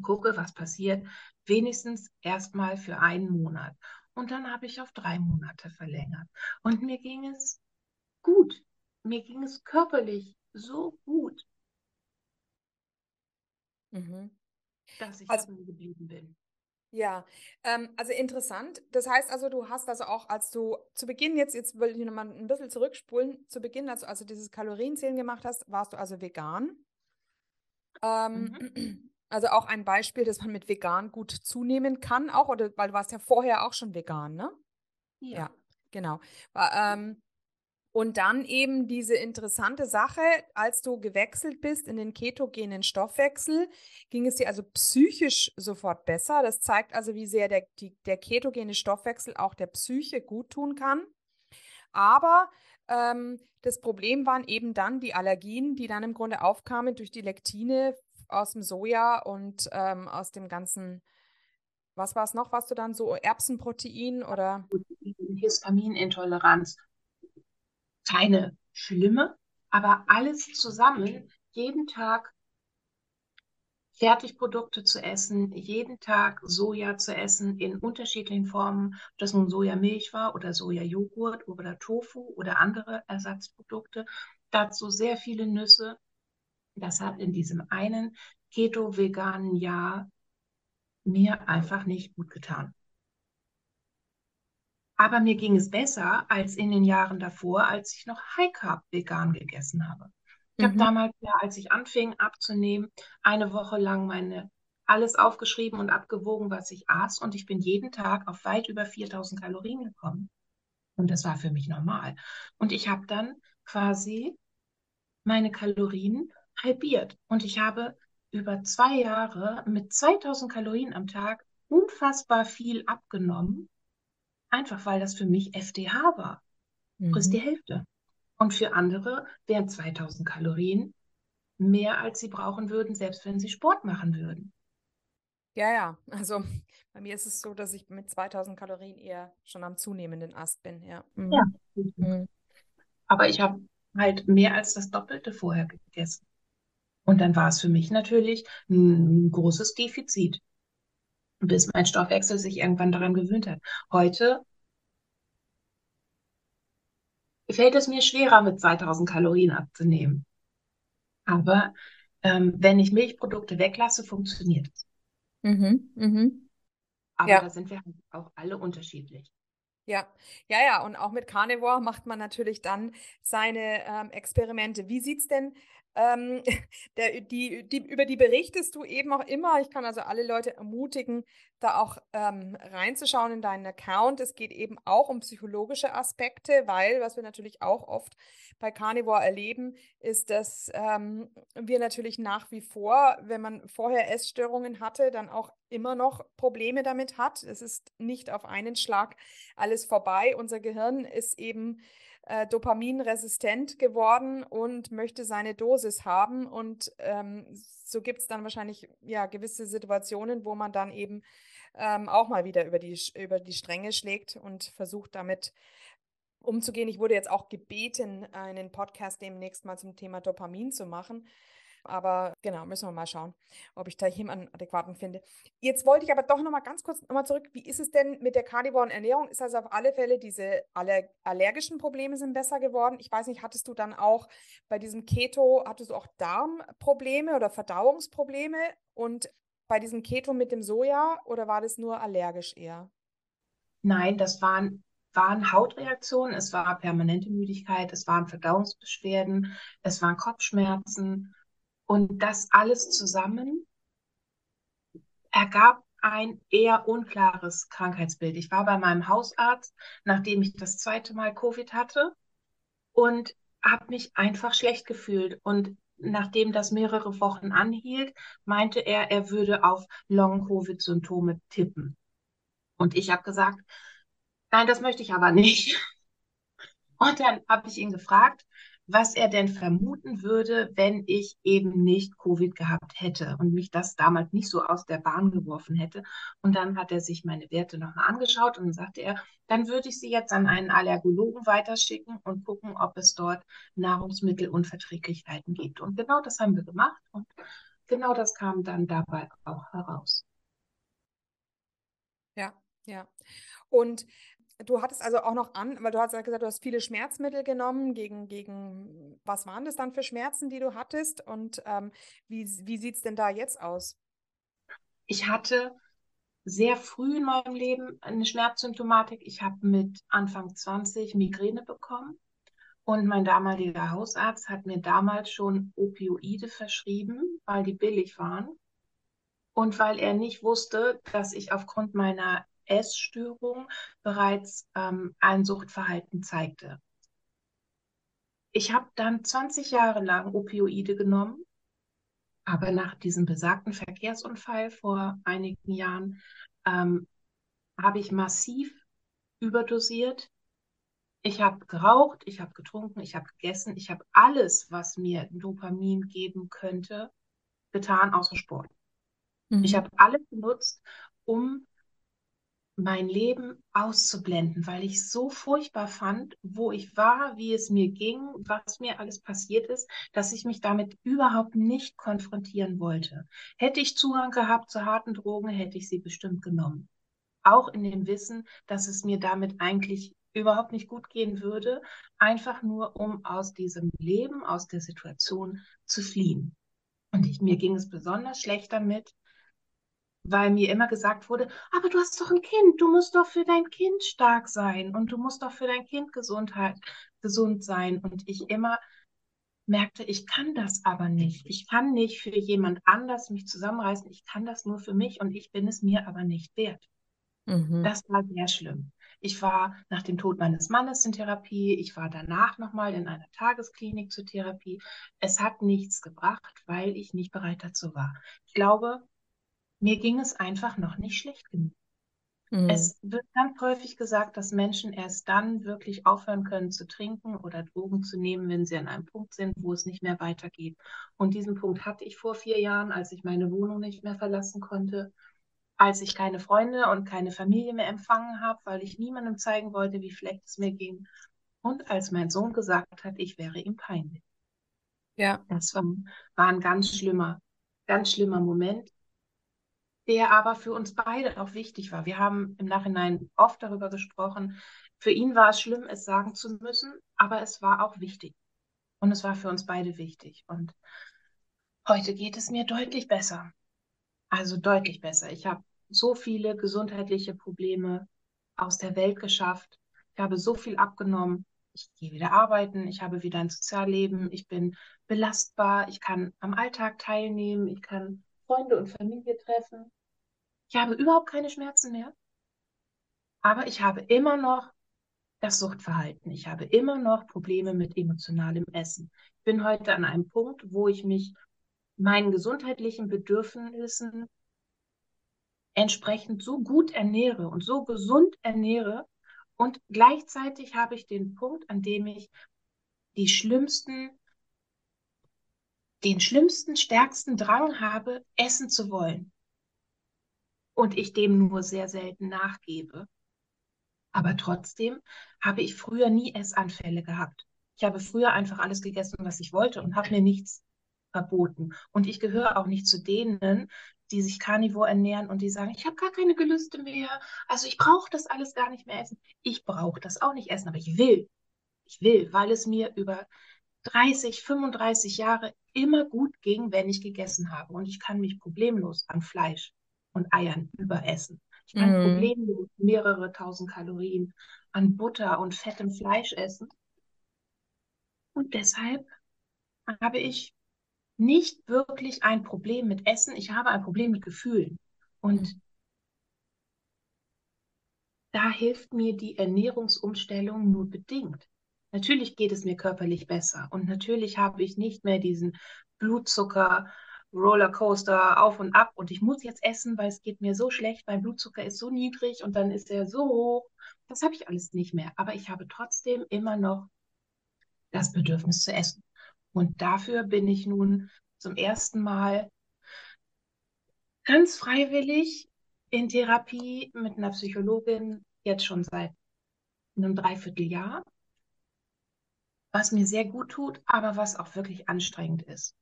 gucke, was passiert. Wenigstens erstmal für einen Monat. Und dann habe ich auf drei Monate verlängert. Und mir ging es gut. Mir ging es körperlich so gut, mhm. dass ich also, geblieben bin. Ja, ähm, also interessant. Das heißt also, du hast also auch, als du zu Beginn jetzt, jetzt will ich nochmal ein bisschen zurückspulen, zu Beginn, als du also dieses Kalorienzählen gemacht hast, warst du also vegan. Ähm, mhm. Also auch ein Beispiel, dass man mit vegan gut zunehmen kann, auch, oder weil du warst ja vorher auch schon vegan, ne? Ja, ja genau. Ähm, und dann eben diese interessante Sache, als du gewechselt bist in den ketogenen Stoffwechsel, ging es dir also psychisch sofort besser. Das zeigt also, wie sehr der, die, der ketogene Stoffwechsel auch der Psyche gut tun kann. Aber ähm, das Problem waren eben dann die Allergien, die dann im Grunde aufkamen durch die Lektine aus dem Soja und ähm, aus dem ganzen, was war es noch, was du dann so, Erbsenprotein oder? Histaminintoleranz keine schlimme, aber alles zusammen, jeden Tag Fertigprodukte zu essen, jeden Tag Soja zu essen in unterschiedlichen Formen, ob das nun Sojamilch war oder Sojajoghurt oder Tofu oder andere Ersatzprodukte. Dazu sehr viele Nüsse. Das hat in diesem einen keto-veganen Jahr mir einfach nicht gut getan. Aber mir ging es besser als in den Jahren davor, als ich noch High Carb vegan gegessen habe. Ich mhm. habe damals, ja, als ich anfing abzunehmen, eine Woche lang meine alles aufgeschrieben und abgewogen, was ich aß. Und ich bin jeden Tag auf weit über 4000 Kalorien gekommen. Und das war für mich normal. Und ich habe dann quasi meine Kalorien halbiert. Und ich habe über zwei Jahre mit 2000 Kalorien am Tag unfassbar viel abgenommen einfach weil das für mich FDH war. Frisst die Mhm. Hälfte. Und für andere wären 2000 Kalorien mehr, als sie brauchen würden, selbst wenn sie Sport machen würden. Ja, ja. Also bei mir ist es so, dass ich mit 2000 Kalorien eher schon am zunehmenden Ast bin. Ja. Ja. Mhm. Mhm. Aber ich habe halt mehr als das Doppelte vorher gegessen. Und dann war es für mich natürlich ein großes Defizit, bis mein Stoffwechsel sich irgendwann daran gewöhnt hat. Heute fällt es mir schwerer, mit 2000 Kalorien abzunehmen. Aber ähm, wenn ich Milchprodukte weglasse, funktioniert es. Mhm. Mhm. Aber Ja. da sind wir halt auch alle unterschiedlich. Ja, ja, ja. Und auch mit Carnivore macht man natürlich dann seine ähm, Experimente. Wie sieht's denn ähm, der, die, die, über die berichtest du eben auch immer. Ich kann also alle Leute ermutigen, da auch ähm, reinzuschauen in deinen Account. Es geht eben auch um psychologische Aspekte, weil, was wir natürlich auch oft bei Carnivore erleben, ist, dass ähm, wir natürlich nach wie vor, wenn man vorher Essstörungen hatte, dann auch immer noch Probleme damit hat. Es ist nicht auf einen Schlag alles vorbei. Unser Gehirn ist eben äh, dopaminresistent geworden und möchte seine Dosis haben. Und ähm, so gibt es dann wahrscheinlich ja gewisse Situationen, wo man dann eben ähm, auch mal wieder über die, über die Stränge schlägt und versucht damit umzugehen. Ich wurde jetzt auch gebeten, einen Podcast demnächst mal zum Thema Dopamin zu machen. Aber genau, müssen wir mal schauen, ob ich da jemanden adäquaten finde. Jetzt wollte ich aber doch noch mal ganz kurz noch mal zurück. Wie ist es denn mit der karnivoren Ernährung? Ist also auf alle Fälle diese aller allergischen Probleme sind besser geworden? Ich weiß nicht, hattest du dann auch bei diesem Keto, hattest du auch Darmprobleme oder Verdauungsprobleme? Und bei diesem Keto mit dem Soja oder war das nur allergisch eher? Nein, das waren, waren Hautreaktionen, es war permanente Müdigkeit, es waren Verdauungsbeschwerden, es waren Kopfschmerzen. Und das alles zusammen ergab ein eher unklares Krankheitsbild. Ich war bei meinem Hausarzt, nachdem ich das zweite Mal Covid hatte und habe mich einfach schlecht gefühlt. Und nachdem das mehrere Wochen anhielt, meinte er, er würde auf Long-Covid-Symptome tippen. Und ich habe gesagt, nein, das möchte ich aber nicht. Und dann habe ich ihn gefragt, was er denn vermuten würde, wenn ich eben nicht Covid gehabt hätte und mich das damals nicht so aus der Bahn geworfen hätte. Und dann hat er sich meine Werte nochmal angeschaut und dann sagte er, dann würde ich sie jetzt an einen Allergologen weiterschicken und gucken, ob es dort Nahrungsmittelunverträglichkeiten gibt. Und genau das haben wir gemacht und genau das kam dann dabei auch heraus. Ja, ja. Und du hattest also auch noch an, weil du hast ja gesagt, du hast viele Schmerzmittel genommen. Gegen, gegen was waren das dann für Schmerzen, die du hattest? Und ähm, wie, wie sieht es denn da jetzt aus? Ich hatte sehr früh in meinem Leben eine Schmerzsymptomatik. Ich habe mit Anfang 20 Migräne bekommen. Und mein damaliger Hausarzt hat mir damals schon Opioide verschrieben, weil die billig waren. Und weil er nicht wusste, dass ich aufgrund meiner Essstörung bereits ähm, ein Suchtverhalten zeigte. Ich habe dann 20 Jahre lang Opioide genommen, aber nach diesem besagten Verkehrsunfall vor einigen Jahren ähm, habe ich massiv überdosiert. Ich habe geraucht, ich habe getrunken, ich habe gegessen, ich habe alles, was mir Dopamin geben könnte, getan, außer Sport. Mhm. Ich habe alles benutzt, um mein Leben auszublenden, weil ich so furchtbar fand, wo ich war, wie es mir ging, was mir alles passiert ist, dass ich mich damit überhaupt nicht konfrontieren wollte. Hätte ich Zugang gehabt zu harten Drogen, hätte ich sie bestimmt genommen. Auch in dem Wissen, dass es mir damit eigentlich überhaupt nicht gut gehen würde, einfach nur um aus diesem Leben, aus der Situation zu fliehen. Und ich, mir ging es besonders schlecht damit, weil mir immer gesagt wurde, aber du hast doch ein Kind, du musst doch für dein Kind stark sein und du musst doch für dein Kind Gesundheit, gesund sein. Und ich immer merkte, ich kann das aber nicht. Ich kann nicht für jemand anders mich zusammenreißen. Ich kann das nur für mich und ich bin es mir aber nicht wert. Mhm. Das war sehr schlimm. Ich war nach dem Tod meines Mannes in Therapie. Ich war danach nochmal in einer Tagesklinik zur Therapie. Es hat nichts gebracht, weil ich nicht bereit dazu war. Ich glaube, mir ging es einfach noch nicht schlecht genug. Mhm. Es wird ganz häufig gesagt, dass Menschen erst dann wirklich aufhören können zu trinken oder Drogen zu nehmen, wenn sie an einem Punkt sind, wo es nicht mehr weitergeht. Und diesen Punkt hatte ich vor vier Jahren, als ich meine Wohnung nicht mehr verlassen konnte, als ich keine Freunde und keine Familie mehr empfangen habe, weil ich niemandem zeigen wollte, wie schlecht es mir ging. Und als mein Sohn gesagt hat, ich wäre ihm peinlich. Ja. Das war, war ein ganz schlimmer, ganz schlimmer Moment der aber für uns beide auch wichtig war. Wir haben im Nachhinein oft darüber gesprochen. Für ihn war es schlimm, es sagen zu müssen, aber es war auch wichtig. Und es war für uns beide wichtig. Und heute geht es mir deutlich besser. Also deutlich besser. Ich habe so viele gesundheitliche Probleme aus der Welt geschafft. Ich habe so viel abgenommen. Ich gehe wieder arbeiten. Ich habe wieder ein Sozialleben. Ich bin belastbar. Ich kann am Alltag teilnehmen. Ich kann Freunde und Familie treffen. Ich habe überhaupt keine Schmerzen mehr, aber ich habe immer noch das Suchtverhalten. Ich habe immer noch Probleme mit emotionalem Essen. Ich bin heute an einem Punkt, wo ich mich meinen gesundheitlichen Bedürfnissen entsprechend so gut ernähre und so gesund ernähre. Und gleichzeitig habe ich den Punkt, an dem ich die schlimmsten, den schlimmsten, stärksten Drang habe, essen zu wollen und ich dem nur sehr selten nachgebe. Aber trotzdem habe ich früher nie Essanfälle gehabt. Ich habe früher einfach alles gegessen, was ich wollte und habe mir nichts verboten. Und ich gehöre auch nicht zu denen, die sich Carnivore ernähren und die sagen, ich habe gar keine Gelüste mehr. Also ich brauche das alles gar nicht mehr essen. Ich brauche das auch nicht essen, aber ich will. Ich will, weil es mir über 30, 35 Jahre immer gut ging, wenn ich gegessen habe. Und ich kann mich problemlos an Fleisch und Eiern überessen. Ich kann mm. problemlos mehrere tausend Kalorien an Butter und fettem Fleisch essen. Und deshalb habe ich nicht wirklich ein Problem mit Essen, ich habe ein Problem mit Gefühlen. Und mm. da hilft mir die Ernährungsumstellung nur bedingt. Natürlich geht es mir körperlich besser und natürlich habe ich nicht mehr diesen Blutzucker, Rollercoaster auf und ab und ich muss jetzt essen, weil es geht mir so schlecht, mein Blutzucker ist so niedrig und dann ist er so hoch. Das habe ich alles nicht mehr. Aber ich habe trotzdem immer noch das Bedürfnis zu essen. Und dafür bin ich nun zum ersten Mal ganz freiwillig in Therapie mit einer Psychologin, jetzt schon seit einem Dreivierteljahr, was mir sehr gut tut, aber was auch wirklich anstrengend ist.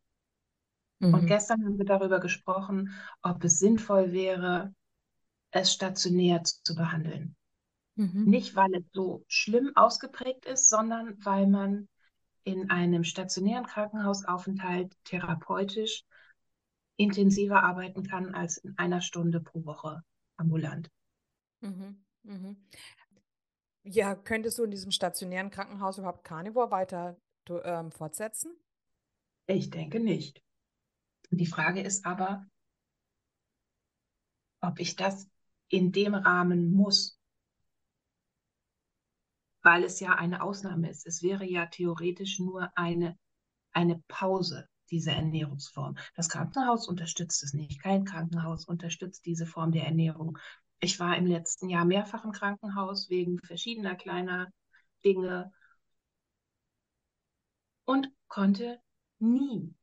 Mhm. Und gestern haben wir darüber gesprochen, ob es sinnvoll wäre, es stationär zu behandeln. Mhm. Nicht, weil es so schlimm ausgeprägt ist, sondern weil man in einem stationären Krankenhausaufenthalt therapeutisch intensiver arbeiten kann als in einer Stunde pro Woche ambulant. Mhm. Mhm. Ja, könntest du in diesem stationären Krankenhaus überhaupt Carnivore weiter ähm, fortsetzen? Ich denke nicht. Die Frage ist aber, ob ich das in dem Rahmen muss, weil es ja eine Ausnahme ist. Es wäre ja theoretisch nur eine, eine Pause dieser Ernährungsform. Das Krankenhaus unterstützt es nicht. Kein Krankenhaus unterstützt diese Form der Ernährung. Ich war im letzten Jahr mehrfach im Krankenhaus wegen verschiedener kleiner Dinge und konnte nie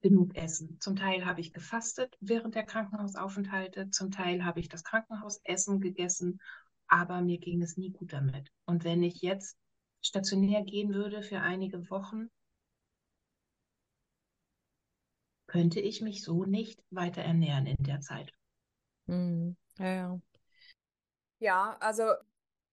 genug essen. Zum Teil habe ich gefastet während der Krankenhausaufenthalte, zum Teil habe ich das Krankenhausessen gegessen, aber mir ging es nie gut damit. Und wenn ich jetzt stationär gehen würde für einige Wochen, könnte ich mich so nicht weiter ernähren in der Zeit. Hm, ja, ja. Ja, also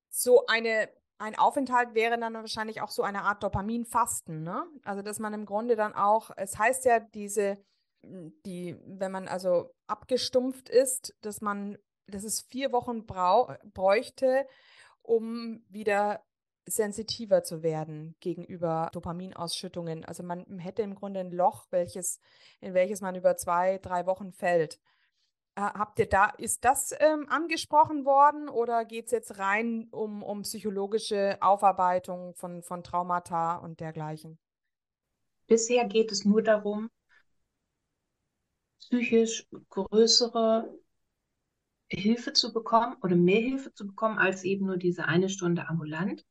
so eine ein Aufenthalt wäre dann wahrscheinlich auch so eine Art Dopaminfasten, ne? Also, dass man im Grunde dann auch, es heißt ja, diese, hm, die, wenn man also abgestumpft ist, dass man, dass es vier Wochen brau bräuchte, um wieder sensitiver zu werden gegenüber Dopaminausschüttungen. Also man hätte im Grunde ein Loch, welches, in welches man über zwei, drei Wochen fällt. Äh, habt ihr da, ist das ähm, angesprochen worden oder geht es jetzt rein um, um psychologische Aufarbeitung von, von Traumata und dergleichen? Bisher geht es nur darum, psychisch größere Hilfe zu bekommen oder mehr Hilfe zu bekommen als eben nur diese eine Stunde ambulant.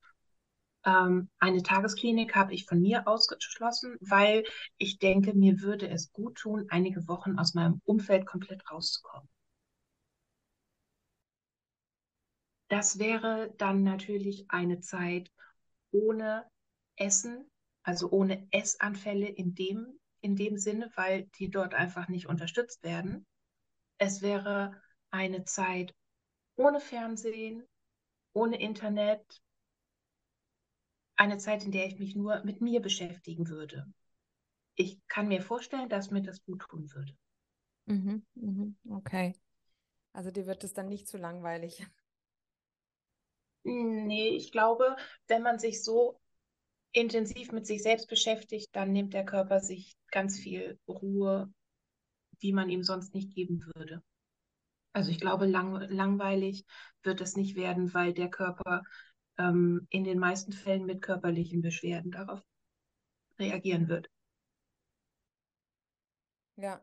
Ähm, eine Tagesklinik habe ich von mir ausgeschlossen, weil ich denke, mir würde es gut tun, einige Wochen aus meinem Umfeld komplett rauszukommen. Das wäre dann natürlich eine Zeit ohne Essen, also ohne Essanfälle in dem, in dem Sinne, weil die dort einfach nicht unterstützt werden. Es wäre eine Zeit ohne Fernsehen, ohne Internet, eine Zeit, in der ich mich nur mit mir beschäftigen würde. Ich kann mir vorstellen, dass mir das gut tun würde. Mhm, mhm, okay. Also dir wird es dann nicht zu langweilig. Nee, ich glaube, wenn man sich so intensiv mit sich selbst beschäftigt, dann nimmt der Körper sich ganz viel Ruhe, die man ihm sonst nicht geben würde. Also ich glaube, lang, langweilig wird es nicht werden, weil der Körper ähm, in den meisten Fällen mit körperlichen Beschwerden darauf reagieren wird. Ja,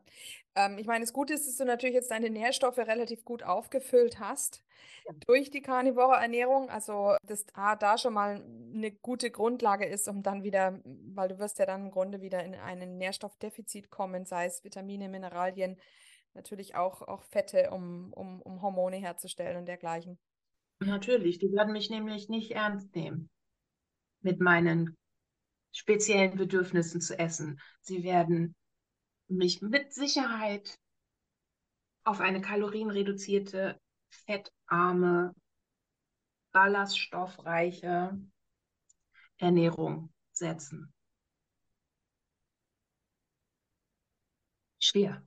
ähm, ich meine, das Gute ist, dass du natürlich jetzt deine Nährstoffe relativ gut aufgefüllt hast ja. durch die karnivore Ernährung. Also, dass ah, da schon mal eine gute Grundlage ist, um dann wieder, weil du wirst ja dann im Grunde wieder in ein Nährstoffdefizit kommen, sei es Vitamine, Mineralien, natürlich auch, auch Fette, um, um, um Hormone herzustellen und dergleichen. Natürlich, die werden mich nämlich nicht ernst nehmen mit meinen speziellen Bedürfnissen zu essen. Sie werden mich mit Sicherheit auf eine kalorienreduzierte, fettarme, ballaststoffreiche Ernährung setzen. Schwer.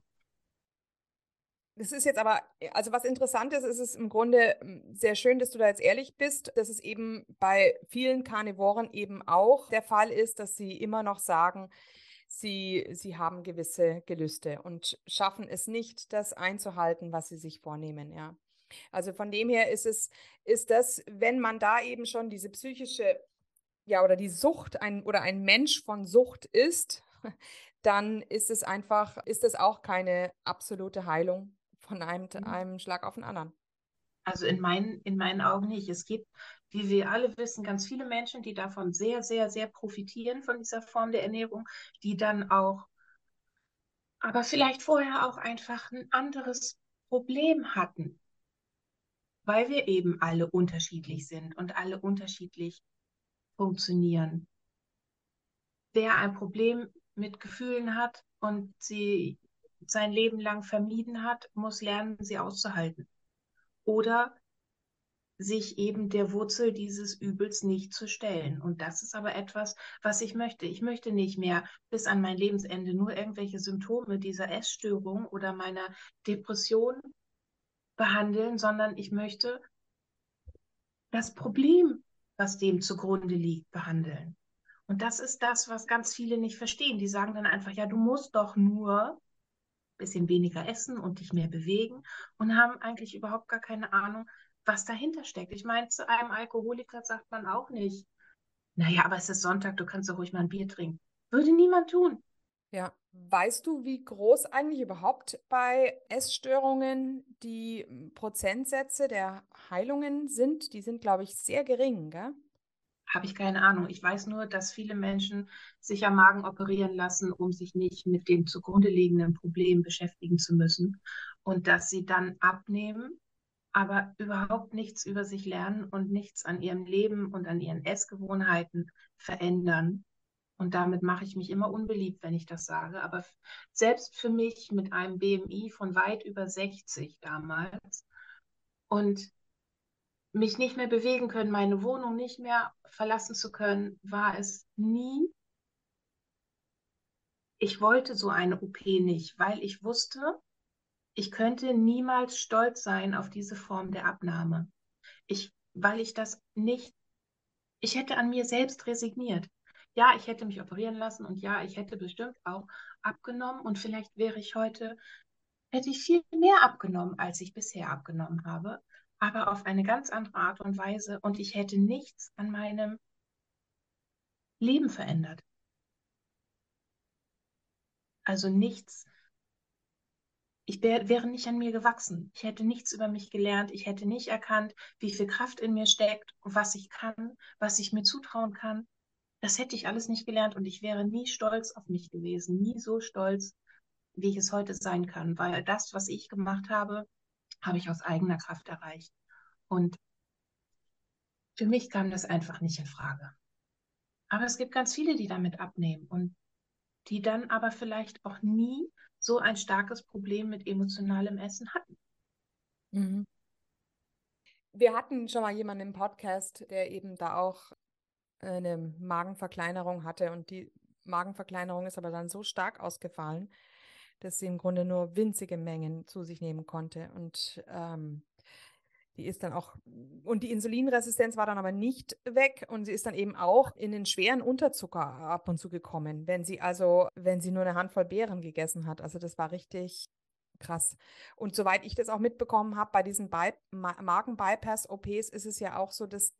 Das ist jetzt aber, also was interessant ist, ist es im Grunde hm, sehr schön, dass du da jetzt ehrlich bist, dass es eben bei vielen Karnivoren eben auch der Fall ist, dass sie immer noch sagen, sie, sie haben gewisse Gelüste und schaffen es nicht, das einzuhalten, was sie sich vornehmen, ja. Also von dem her ist es, ist das, wenn man da eben schon diese psychische, ja, oder die Sucht ein, oder ein Mensch von Sucht ist, dann ist es einfach, ist es auch keine absolute Heilung von einem, mhm. einem Schlag auf den anderen. Also in meinen, in meinen Augen nicht. Es gibt, wie wir alle wissen, ganz viele Menschen, die davon sehr, sehr, sehr profitieren von dieser Form der Ernährung, die dann auch, aber vielleicht vorher auch einfach ein anderes Problem hatten, weil wir eben alle unterschiedlich sind und alle unterschiedlich funktionieren. Wer ein Problem mit Gefühlen hat und sie sein Leben lang vermieden hat, muss lernen, sie auszuhalten oder sich eben der Wurzel dieses Übels nicht zu stellen. Und das ist aber etwas, was ich möchte. Ich möchte nicht mehr bis an mein Lebensende nur irgendwelche Symptome dieser Essstörung oder meiner Depression behandeln, sondern ich möchte das Problem, was dem zugrunde liegt, behandeln. Und das ist das, was ganz viele nicht verstehen. Die sagen dann einfach, ja, du musst doch nur bisschen weniger essen und dich mehr bewegen und haben eigentlich überhaupt gar keine Ahnung, was dahinter steckt. Ich meine, zu einem Alkoholiker sagt man auch nicht, naja, aber es ist Sonntag, du kannst doch ruhig mal ein Bier trinken. Würde niemand tun. Ja. Weißt du, wie groß eigentlich überhaupt bei Essstörungen die Prozentsätze der Heilungen sind? Die sind, glaube ich, sehr gering, gell? Habe ich keine Ahnung. Ich weiß nur, dass viele Menschen sich am Magen operieren lassen, um sich nicht mit dem zugrunde liegenden Problem beschäftigen zu müssen und dass sie dann abnehmen, aber überhaupt nichts über sich lernen und nichts an ihrem Leben und an ihren Essgewohnheiten verändern. Und damit mache ich mich immer unbeliebt, wenn ich das sage. Aber selbst für mich mit einem BMI von weit über 60 damals und mich nicht mehr bewegen können, meine Wohnung nicht mehr verlassen zu können, war es nie. Ich wollte so eine OP nicht, weil ich wusste, ich könnte niemals stolz sein auf diese Form der Abnahme. Ich, weil ich das nicht, ich hätte an mir selbst resigniert. Ja, ich hätte mich operieren lassen und ja, ich hätte bestimmt auch abgenommen und vielleicht wäre ich heute, hätte ich viel mehr abgenommen, als ich bisher abgenommen habe aber auf eine ganz andere Art und Weise und ich hätte nichts an meinem Leben verändert. Also nichts ich wär, wäre nicht an mir gewachsen. Ich hätte nichts über mich gelernt. Ich hätte nicht erkannt, wie viel Kraft in mir steckt was ich kann, was ich mir zutrauen kann. Das hätte ich alles nicht gelernt und ich wäre nie stolz auf mich gewesen. Nie so stolz, wie ich es heute sein kann, weil das, was ich gemacht habe, habe ich aus eigener Kraft erreicht. Und für mich kam das einfach nicht in Frage. Aber es gibt ganz viele, die damit abnehmen und die dann aber vielleicht auch nie so ein starkes Problem mit emotionalem Essen hatten. Mhm. Wir hatten schon mal jemanden im Podcast, der eben da auch eine Magenverkleinerung hatte und die Magenverkleinerung ist aber dann so stark ausgefallen, dass sie im Grunde nur winzige Mengen zu sich nehmen konnte und ähm, die ist dann auch, und die Insulinresistenz war dann aber nicht weg und sie ist dann eben auch in den schweren Unterzucker ab und zu gekommen, wenn sie also, wenn sie nur eine Handvoll Beeren gegessen hat. Also das war richtig krass. Und soweit ich das auch mitbekommen habe, bei diesen Magen-Bypass-OPs ist es ja auch so, dass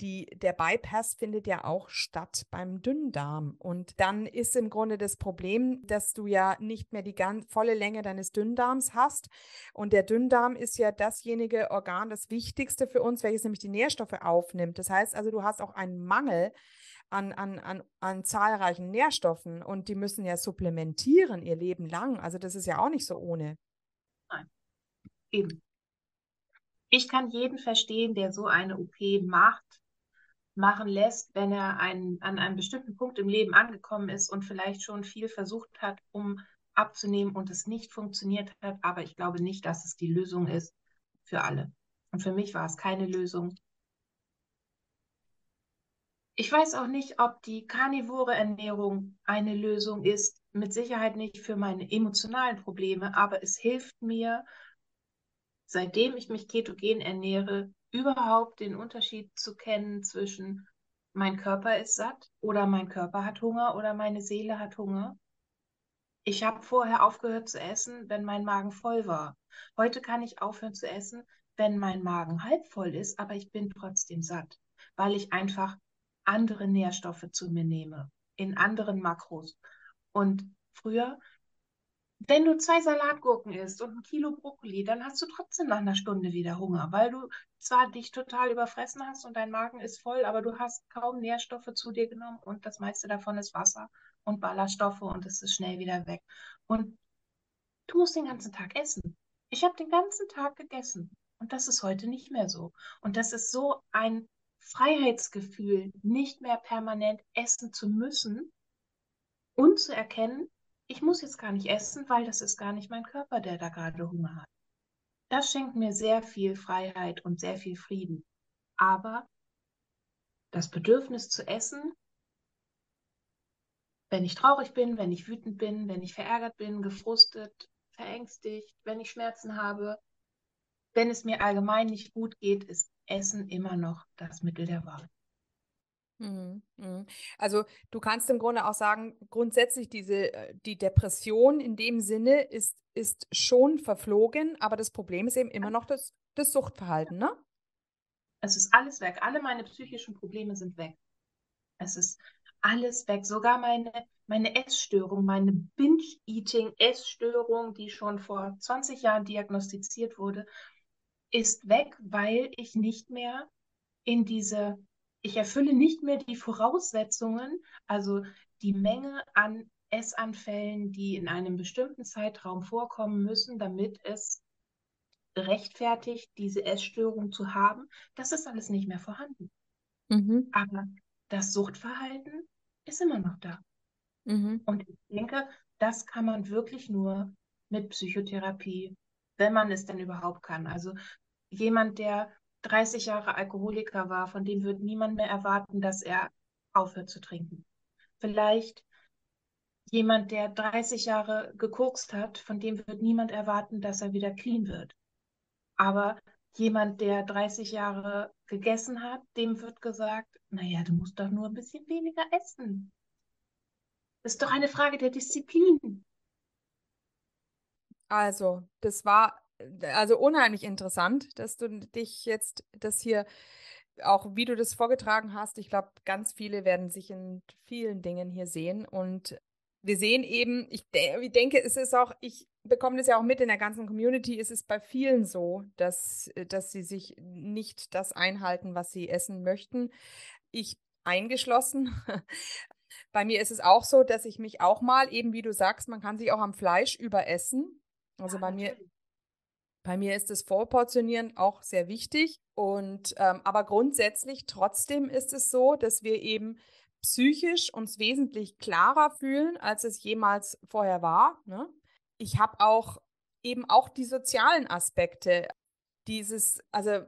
die, der Bypass findet ja auch statt beim Dünndarm. Und dann ist im Grunde das Problem, dass du ja nicht mehr die ganz, volle Länge deines Dünndarms hast. Und der Dünndarm ist ja dasjenige Organ, das wichtigste für uns, welches nämlich die Nährstoffe aufnimmt. Das heißt also, du hast auch einen Mangel an, an, an, an zahlreichen Nährstoffen und die müssen ja supplementieren ihr Leben lang. Also das ist ja auch nicht so ohne. Nein, eben. Ich kann jeden verstehen, der so eine OP macht, machen lässt, wenn er ein, an einem bestimmten Punkt im Leben angekommen ist und vielleicht schon viel versucht hat, um abzunehmen und es nicht funktioniert hat. Aber ich glaube nicht, dass es die Lösung ist für alle. Und für mich war es keine Lösung. Ich weiß auch nicht, ob die karnivore Ernährung eine Lösung ist. Mit Sicherheit nicht für meine emotionalen Probleme, aber es hilft mir, seitdem ich mich ketogen ernähre, überhaupt den Unterschied zu kennen zwischen mein Körper ist satt oder mein Körper hat Hunger oder meine Seele hat Hunger. Ich habe vorher aufgehört zu essen, wenn mein Magen voll war. Heute kann ich aufhören zu essen, wenn mein Magen halb voll ist, aber ich bin trotzdem satt, weil ich einfach andere Nährstoffe zu mir nehme, in anderen Makros. Und früher wenn du zwei Salatgurken isst und ein Kilo Brokkoli, dann hast du trotzdem nach einer Stunde wieder Hunger, weil du zwar dich total überfressen hast und dein Magen ist voll, aber du hast kaum Nährstoffe zu dir genommen und das meiste davon ist Wasser und Ballaststoffe und es ist schnell wieder weg. Und du musst den ganzen Tag essen. Ich habe den ganzen Tag gegessen und das ist heute nicht mehr so. Und das ist so ein Freiheitsgefühl, nicht mehr permanent essen zu müssen und zu erkennen, ich muss jetzt gar nicht essen, weil das ist gar nicht mein Körper, der da gerade Hunger hat. Das schenkt mir sehr viel Freiheit und sehr viel Frieden. Aber das Bedürfnis zu essen, wenn ich traurig bin, wenn ich wütend bin, wenn ich verärgert bin, gefrustet, verängstigt, wenn ich Schmerzen habe, wenn es mir allgemein nicht gut geht, ist Essen immer noch das Mittel der Wahl. Mhm, mhm. Also du kannst im Grunde auch sagen, grundsätzlich diese äh, die Depression in dem Sinne ist, ist schon verflogen, aber das Problem ist eben immer noch das, das Suchtverhalten, ne? Es ist alles weg. Alle meine psychischen Probleme sind weg. Es ist alles weg. Sogar meine, meine Essstörung, meine Binge-Eating-Essstörung, die schon vor 20 Jahren diagnostiziert wurde, ist weg, weil ich nicht mehr in diese ich erfülle nicht mehr die Voraussetzungen, also die Menge an Essanfällen, die in einem bestimmten Zeitraum vorkommen müssen, damit es rechtfertigt, diese Essstörung zu haben, das ist alles nicht mehr vorhanden. Mhm. Aber das Suchtverhalten ist immer noch da. Mhm. Und ich denke, das kann man wirklich nur mit Psychotherapie, wenn man es denn überhaupt kann. Also jemand, der 30 Jahre Alkoholiker war, von dem wird niemand mehr erwarten, dass er aufhört zu trinken. Vielleicht jemand, der 30 Jahre gekokst hat, von dem wird niemand erwarten, dass er wieder clean wird. Aber jemand, der 30 Jahre gegessen hat, dem wird gesagt, naja, du musst doch nur ein bisschen weniger essen. Das ist doch eine Frage der Disziplin. Also, das war also unheimlich interessant, dass du dich jetzt das hier auch wie du das vorgetragen hast, ich glaube, ganz viele werden sich in vielen Dingen hier sehen und wir sehen eben, ich, de ich denke, es ist auch, ich bekomme das ja auch mit in der ganzen Community, es ist bei vielen so, dass, dass sie sich nicht das einhalten, was sie essen möchten. Ich eingeschlossen. Bei mir ist es auch so, dass ich mich auch mal, eben wie du sagst, man kann sich auch am Fleisch überessen. Also ja, bei mir, bei mir ist das Vorportionieren auch sehr wichtig. Und ähm, aber grundsätzlich trotzdem ist es so, dass wir eben psychisch uns wesentlich klarer fühlen, als es jemals vorher war. Ne? Ich habe auch eben auch die sozialen Aspekte. Dieses, also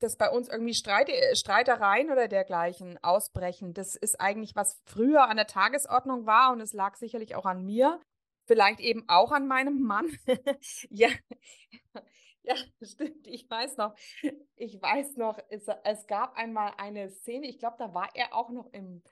dass bei uns irgendwie Streit, Streitereien oder dergleichen ausbrechen. Das ist eigentlich, was früher an der Tagesordnung war und es lag sicherlich auch an mir. Vielleicht eben auch an meinem Mann. ja, ja, stimmt. Ich weiß noch, ich weiß noch, es, es gab einmal eine Szene, ich glaube, da war er auch noch im,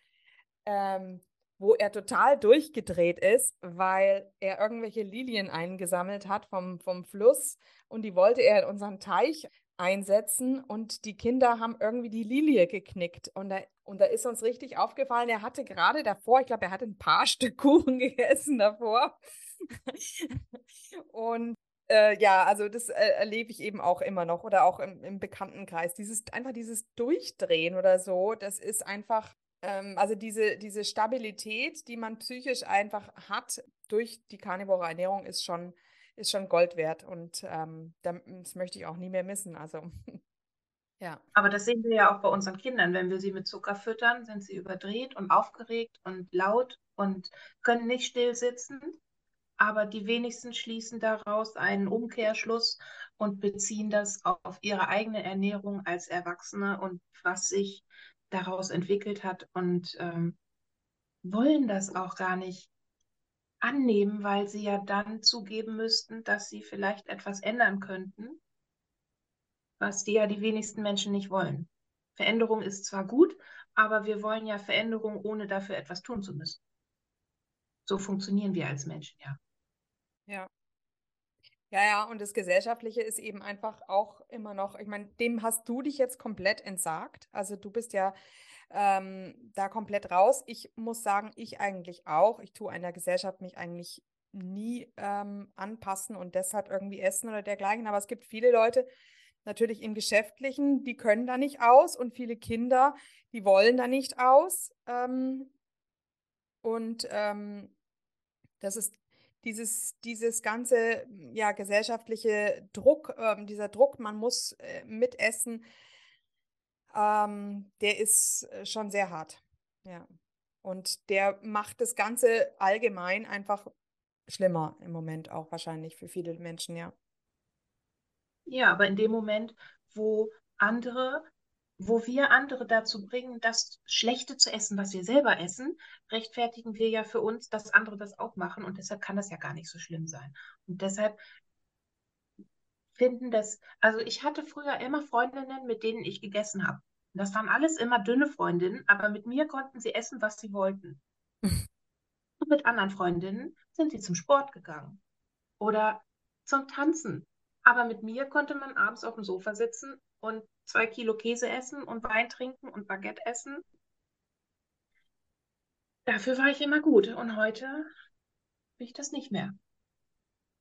ähm, wo er total durchgedreht ist, weil er irgendwelche Lilien eingesammelt hat vom, vom Fluss und die wollte er in unseren Teich einsetzen und die Kinder haben irgendwie die Lilie geknickt. Und da, und da ist uns richtig aufgefallen, er hatte gerade davor, ich glaube, er hatte ein paar Stück Kuchen gegessen davor. und äh, ja, also das äh, erlebe ich eben auch immer noch oder auch im, im, Bekanntenkreis. Dieses, einfach dieses Durchdrehen oder so, das ist einfach, ähm, also diese, diese Stabilität, die man psychisch einfach hat durch die karnivore Ernährung, ist schon ist schon Gold wert und ähm, das möchte ich auch nie mehr missen. Also ja. Aber das sehen wir ja auch bei unseren Kindern. Wenn wir sie mit Zucker füttern, sind sie überdreht und aufgeregt und laut und können nicht still sitzen. Aber die wenigsten schließen daraus einen Umkehrschluss und beziehen das auf ihre eigene Ernährung als Erwachsene und was sich daraus entwickelt hat und ähm, wollen das auch gar nicht annehmen, weil sie ja dann zugeben müssten, dass sie vielleicht etwas ändern könnten, was die ja die wenigsten Menschen nicht wollen. Veränderung ist zwar gut, aber wir wollen ja Veränderung, ohne dafür etwas tun zu müssen. So funktionieren wir als Menschen, ja. Ja. Ja, ja, und das Gesellschaftliche ist eben einfach auch immer noch, ich meine, dem hast du dich jetzt komplett entsagt. Also du bist ja ähm, da komplett raus. Ich muss sagen, ich eigentlich auch. Ich tue einer Gesellschaft mich eigentlich nie ähm, anpassen und deshalb irgendwie essen oder dergleichen. Aber es gibt viele Leute, natürlich im Geschäftlichen, die können da nicht aus und viele Kinder, die wollen da nicht aus. Ähm, und ähm, das ist dieses, dieses ganze ja, gesellschaftliche Druck, ähm, dieser Druck, man muss äh, mitessen, ähm, der ist äh, schon sehr hart. Ja. Und der macht das Ganze allgemein einfach schlimmer im Moment auch wahrscheinlich für viele Menschen, ja. Ja, aber in dem Moment, wo andere, wo wir andere dazu bringen, das Schlechte zu essen, was wir selber essen, rechtfertigen wir ja für uns, dass andere das auch machen und deshalb kann das ja gar nicht so schlimm sein. Und deshalb finden das, also ich hatte früher immer Freundinnen, mit denen ich gegessen habe. Das waren alles immer dünne Freundinnen, aber mit mir konnten sie essen, was sie wollten. Und mit anderen Freundinnen sind sie zum Sport gegangen oder zum Tanzen. Aber mit mir konnte man abends auf dem Sofa sitzen und zwei Kilo Käse essen und Wein trinken und Baguette essen. Dafür war ich immer gut. Und heute bin ich das nicht mehr.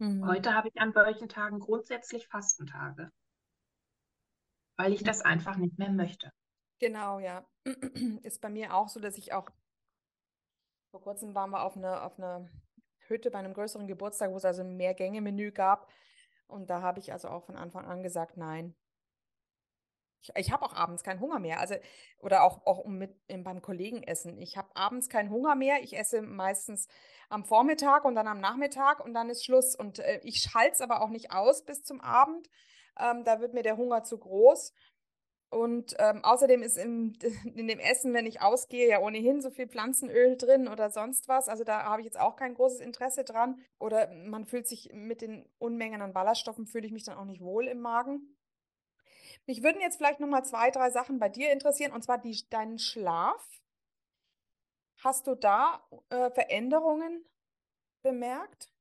Mhm. Heute habe ich an solchen Tagen grundsätzlich Fastentage, weil ich das einfach nicht mehr möchte. Genau, ja. Ist bei mir auch so, dass ich auch vor kurzem waren wir auf eine, auf eine Hütte bei einem größeren Geburtstag, wo es also ein Mehrgänge-Menü gab. Und da habe ich also auch von Anfang an gesagt, nein. Ich, ich habe auch abends keinen Hunger mehr. Also, oder auch, auch mit, beim Kollegen essen. Ich habe abends keinen Hunger mehr. Ich esse meistens am Vormittag und dann am Nachmittag und dann ist Schluss. Und äh, ich schalte es aber auch nicht aus bis zum Abend. Ähm, da wird mir der Hunger zu groß. Und ähm, außerdem ist im, in dem Essen, wenn ich ausgehe, ja ohnehin so viel Pflanzenöl drin oder sonst was. Also da habe ich jetzt auch kein großes Interesse dran. Oder man fühlt sich mit den Unmengen an Ballaststoffen, fühle ich mich dann auch nicht wohl im Magen. Mich würden jetzt vielleicht nochmal zwei, drei Sachen bei dir interessieren, und zwar die, deinen Schlaf. Hast du da äh, Veränderungen bemerkt?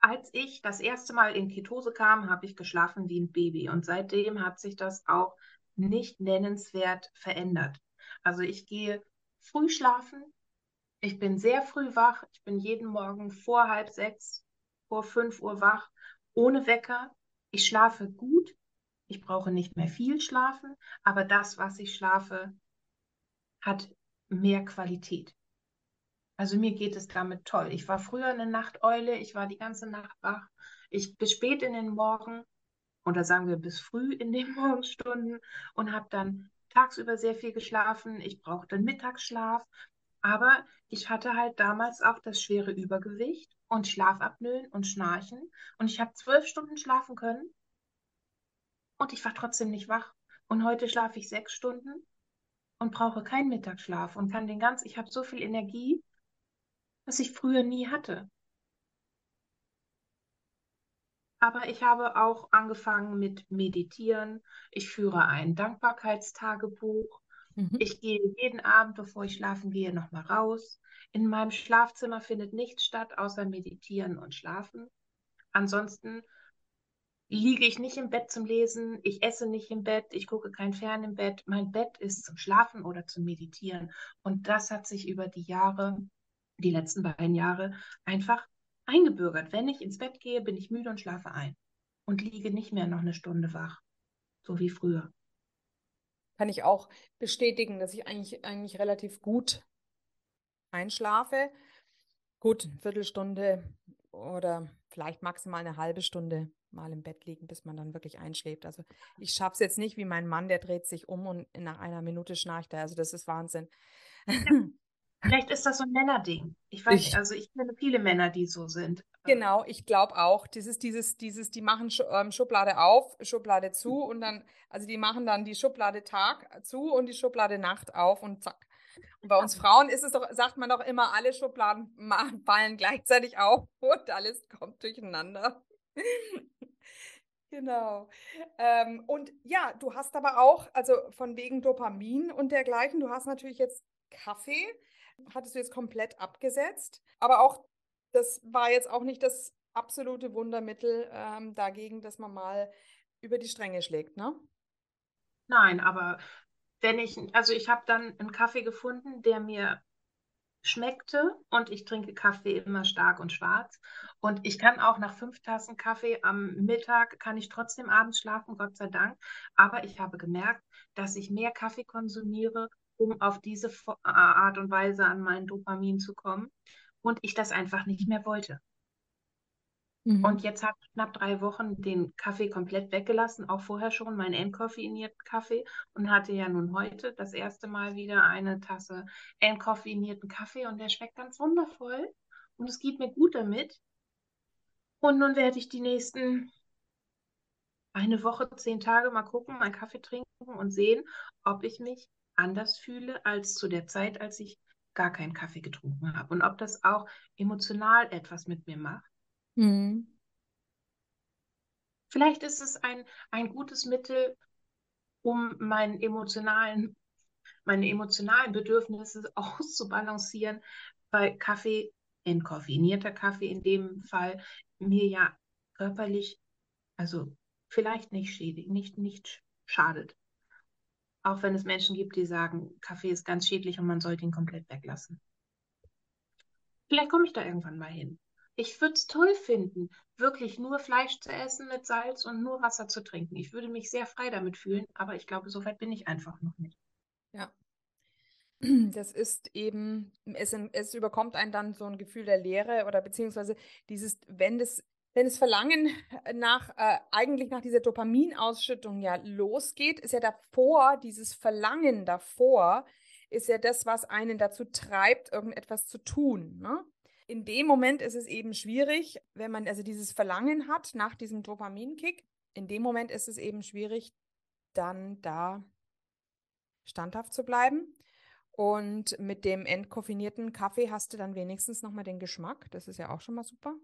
Als ich das erste Mal in Ketose kam, habe ich geschlafen wie ein Baby und seitdem hat sich das auch nicht nennenswert verändert. Also ich gehe früh schlafen, Ich bin sehr früh wach. Ich bin jeden Morgen vor halb sechs, vor fünf Uhr wach, ohne Wecker. Ich schlafe gut. Ich brauche nicht mehr viel schlafen, aber das, was ich schlafe, hat mehr Qualität. Also mir geht es damit toll. Ich war früher eine Nachteule, ich war die ganze Nacht wach. Ich bis spät in den Morgen oder sagen wir bis früh in den Morgenstunden und habe dann tagsüber sehr viel geschlafen. Ich brauchte Mittagsschlaf, aber ich hatte halt damals auch das schwere Übergewicht und Schlafapnoen und Schnarchen und ich habe zwölf Stunden schlafen können und ich war trotzdem nicht wach. Und heute schlafe ich sechs Stunden und brauche keinen Mittagsschlaf und kann den ganzen, ich habe so viel Energie, was ich früher nie hatte. Aber ich habe auch angefangen mit Meditieren. Ich führe ein Dankbarkeitstagebuch. Mhm. Ich gehe jeden Abend, bevor ich schlafen gehe, nochmal raus. In meinem Schlafzimmer findet nichts statt, außer Meditieren und Schlafen. Ansonsten liege ich nicht im Bett zum Lesen, ich esse nicht im Bett, ich gucke kein Fern im Bett. Mein Bett ist zum Schlafen oder zum Meditieren. Und das hat sich über die Jahre, die letzten beiden Jahre, einfach eingebürgert. Wenn ich ins Bett gehe, bin ich müde und schlafe ein und liege nicht mehr noch eine Stunde wach, so wie früher. Kann ich auch bestätigen, dass ich eigentlich, eigentlich relativ gut einschlafe. Gut, eine Viertelstunde oder vielleicht maximal eine halbe Stunde mal im Bett liegen, bis man dann wirklich einschläft. Also ich schaffe es jetzt nicht wie mein Mann, der dreht sich um und nach einer Minute schnarcht er. Also das ist Wahnsinn. Vielleicht ist das so ein Männerding. Ich weiß nicht, also ich kenne viele Männer, die so sind. Genau, ich glaube auch. Dieses, dieses, dieses, die machen ähm, Schublade auf, Schublade zu und dann, also die machen dann die Schublade Tag zu und die Schublade Nacht auf und zack. Und bei uns Frauen ist es doch, sagt man doch immer, alle Schubladen fallen gleichzeitig auf und alles kommt durcheinander. Genau. Ähm, und ja, du hast aber auch, also von wegen Dopamin und dergleichen, du hast natürlich jetzt Kaffee hattest du jetzt komplett abgesetzt. Aber auch, das war jetzt auch nicht das absolute Wundermittel ähm, dagegen, dass man mal über die Stränge schlägt, ne? Nein, aber wenn ich, also ich habe dann einen Kaffee gefunden, der mir schmeckte und ich trinke Kaffee immer stark und schwarz. Und ich kann auch nach fünf Tassen Kaffee am Mittag, kann ich trotzdem abends schlafen, Gott sei Dank. Aber ich habe gemerkt, dass ich mehr Kaffee konsumiere um auf diese Art und Weise an mein Dopamin zu kommen. Und ich das einfach nicht mehr wollte. Mhm. Und jetzt habe ich knapp drei Wochen den Kaffee komplett weggelassen, auch vorher schon meinen entkoffeinierten Kaffee und hatte ja nun heute das erste Mal wieder eine Tasse entkoffeinierten Kaffee und der schmeckt ganz wundervoll und es geht mir gut damit. Und nun werde ich die nächsten eine Woche, zehn Tage mal gucken, meinen Kaffee trinken und sehen, ob ich mich anders fühle als zu der Zeit, als ich gar keinen Kaffee getrunken habe. Und ob das auch emotional etwas mit mir macht. Mhm. Vielleicht ist es ein, ein gutes Mittel, um meinen emotionalen, meine emotionalen Bedürfnisse auszubalancieren, weil Kaffee, entkoffeinierter Kaffee in dem Fall, mir ja körperlich, also vielleicht nicht schädigt, nicht, nicht schadet. Auch wenn es Menschen gibt, die sagen, Kaffee ist ganz schädlich und man sollte ihn komplett weglassen. Vielleicht komme ich da irgendwann mal hin. Ich würde es toll finden, wirklich nur Fleisch zu essen mit Salz und nur Wasser zu trinken. Ich würde mich sehr frei damit fühlen, aber ich glaube, so weit bin ich einfach noch nicht. Ja. Das ist eben, es, es überkommt einen dann so ein Gefühl der Leere oder beziehungsweise dieses, wenn das wenn das Verlangen nach äh, eigentlich nach dieser Dopaminausschüttung ja losgeht, ist ja davor, dieses Verlangen davor, ist ja das, was einen dazu treibt, irgendetwas zu tun. Ne? In dem Moment ist es eben schwierig, wenn man also dieses Verlangen hat nach diesem Dopaminkick. In dem Moment ist es eben schwierig, dann da standhaft zu bleiben. Und mit dem entkoffinierten Kaffee hast du dann wenigstens nochmal den Geschmack. Das ist ja auch schon mal super.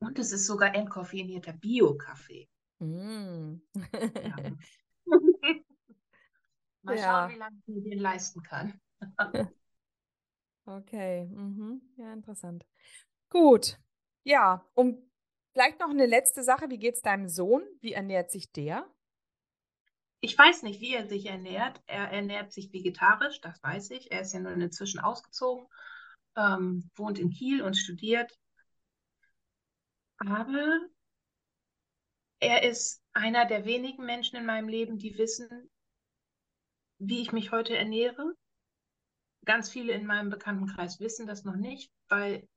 Und es ist sogar entkoffinierter Bio-Kaffee. Mm. ja. Mal ja. schauen, wie lange ich mir den leisten kann. okay, mhm. ja, interessant. Gut, ja, um vielleicht noch eine letzte Sache. Wie geht es deinem Sohn? Wie ernährt sich der? Ich weiß nicht, wie er sich ernährt. Er ernährt sich vegetarisch, das weiß ich. Er ist ja nun inzwischen ausgezogen ähm, wohnt in Kiel und studiert. Aber er ist einer der wenigen Menschen in meinem Leben, die wissen, wie ich mich heute ernähre. Ganz viele in meinem Bekanntenkreis wissen das noch nicht, weil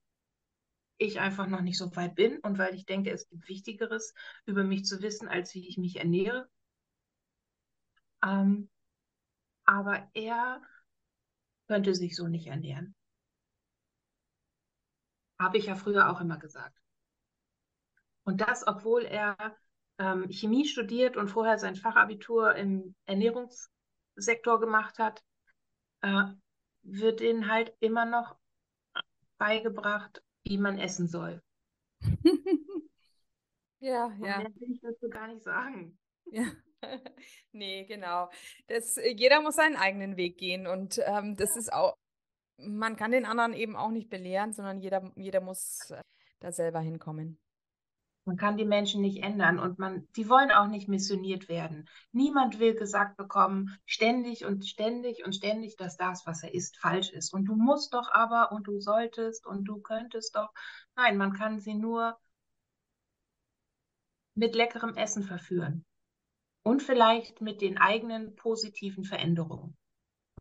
ich einfach noch nicht so weit bin und weil ich denke, es gibt Wichtigeres über mich zu wissen, als wie ich mich ernähre. Ähm, aber er könnte sich so nicht ernähren. Habe ich ja früher auch immer gesagt. Und das, obwohl er ähm, Chemie studiert und vorher sein Fachabitur im Ernährungssektor gemacht hat, äh, wird ihnen halt immer noch beigebracht, wie man essen soll. ja, Und ja. mehr will ich dazu gar nicht sagen. Ja. Nee, genau. Das, jeder muss seinen eigenen Weg gehen und ähm, das ist auch, man kann den anderen eben auch nicht belehren, sondern jeder, jeder muss äh, da selber hinkommen. Man kann die Menschen nicht ändern und man, die wollen auch nicht missioniert werden. Niemand will gesagt bekommen, ständig und ständig und ständig, dass das, was er isst, falsch ist. Und du musst doch aber und du solltest und du könntest doch. Nein, man kann sie nur mit leckerem Essen verführen und vielleicht mit den eigenen positiven Veränderungen.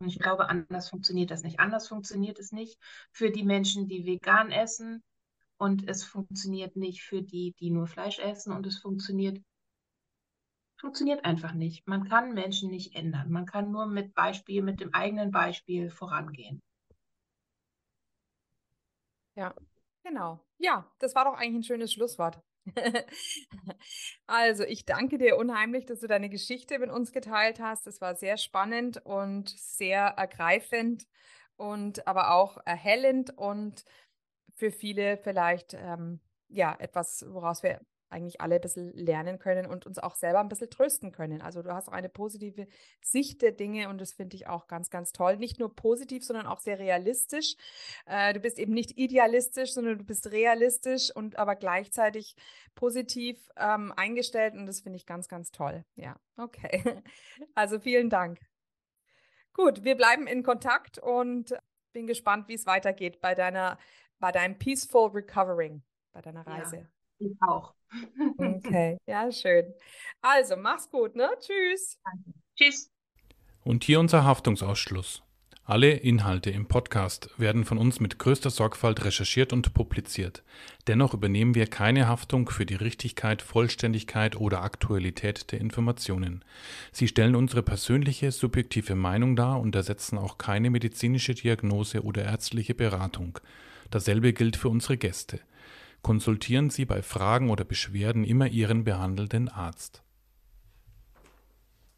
Und ich glaube, anders funktioniert das nicht. Anders funktioniert es nicht für die Menschen, die vegan essen und es funktioniert nicht für die, die nur Fleisch essen und es funktioniert funktioniert einfach nicht. Man kann Menschen nicht ändern. Man kann nur mit Beispiel, mit dem eigenen Beispiel vorangehen. Ja, genau. Ja, das war doch eigentlich ein schönes Schlusswort. Also, ich danke dir unheimlich, dass du deine Geschichte mit uns geteilt hast. Es war sehr spannend und sehr ergreifend und aber auch erhellend und für viele vielleicht ähm, ja etwas, woraus wir eigentlich alle ein bisschen lernen können und uns auch selber ein bisschen trösten können. Also du hast auch eine positive Sicht der Dinge und das finde ich auch ganz, ganz toll. Nicht nur positiv, sondern auch sehr realistisch. Äh, du bist eben nicht idealistisch, sondern du bist realistisch und aber gleichzeitig positiv ähm, eingestellt und das finde ich ganz, ganz toll. Ja, okay. Also vielen Dank. Gut, wir bleiben in Kontakt und bin gespannt, wie es weitergeht bei deiner, bei deinem Peaceful Recovering, bei deiner Reise. Ja, ich auch. Okay, ja, schön. Also, mach's gut, ne? Tschüss. Danke. Tschüss. Und hier unser Haftungsausschluss. Alle Inhalte im Podcast werden von uns mit größter Sorgfalt recherchiert und publiziert. Dennoch übernehmen wir keine Haftung für die Richtigkeit, Vollständigkeit oder Aktualität der Informationen. Sie stellen unsere persönliche, subjektive Meinung dar und ersetzen auch keine medizinische Diagnose oder ärztliche Beratung. Dasselbe gilt für unsere Gäste. Konsultieren Sie bei Fragen oder Beschwerden immer Ihren behandelnden Arzt.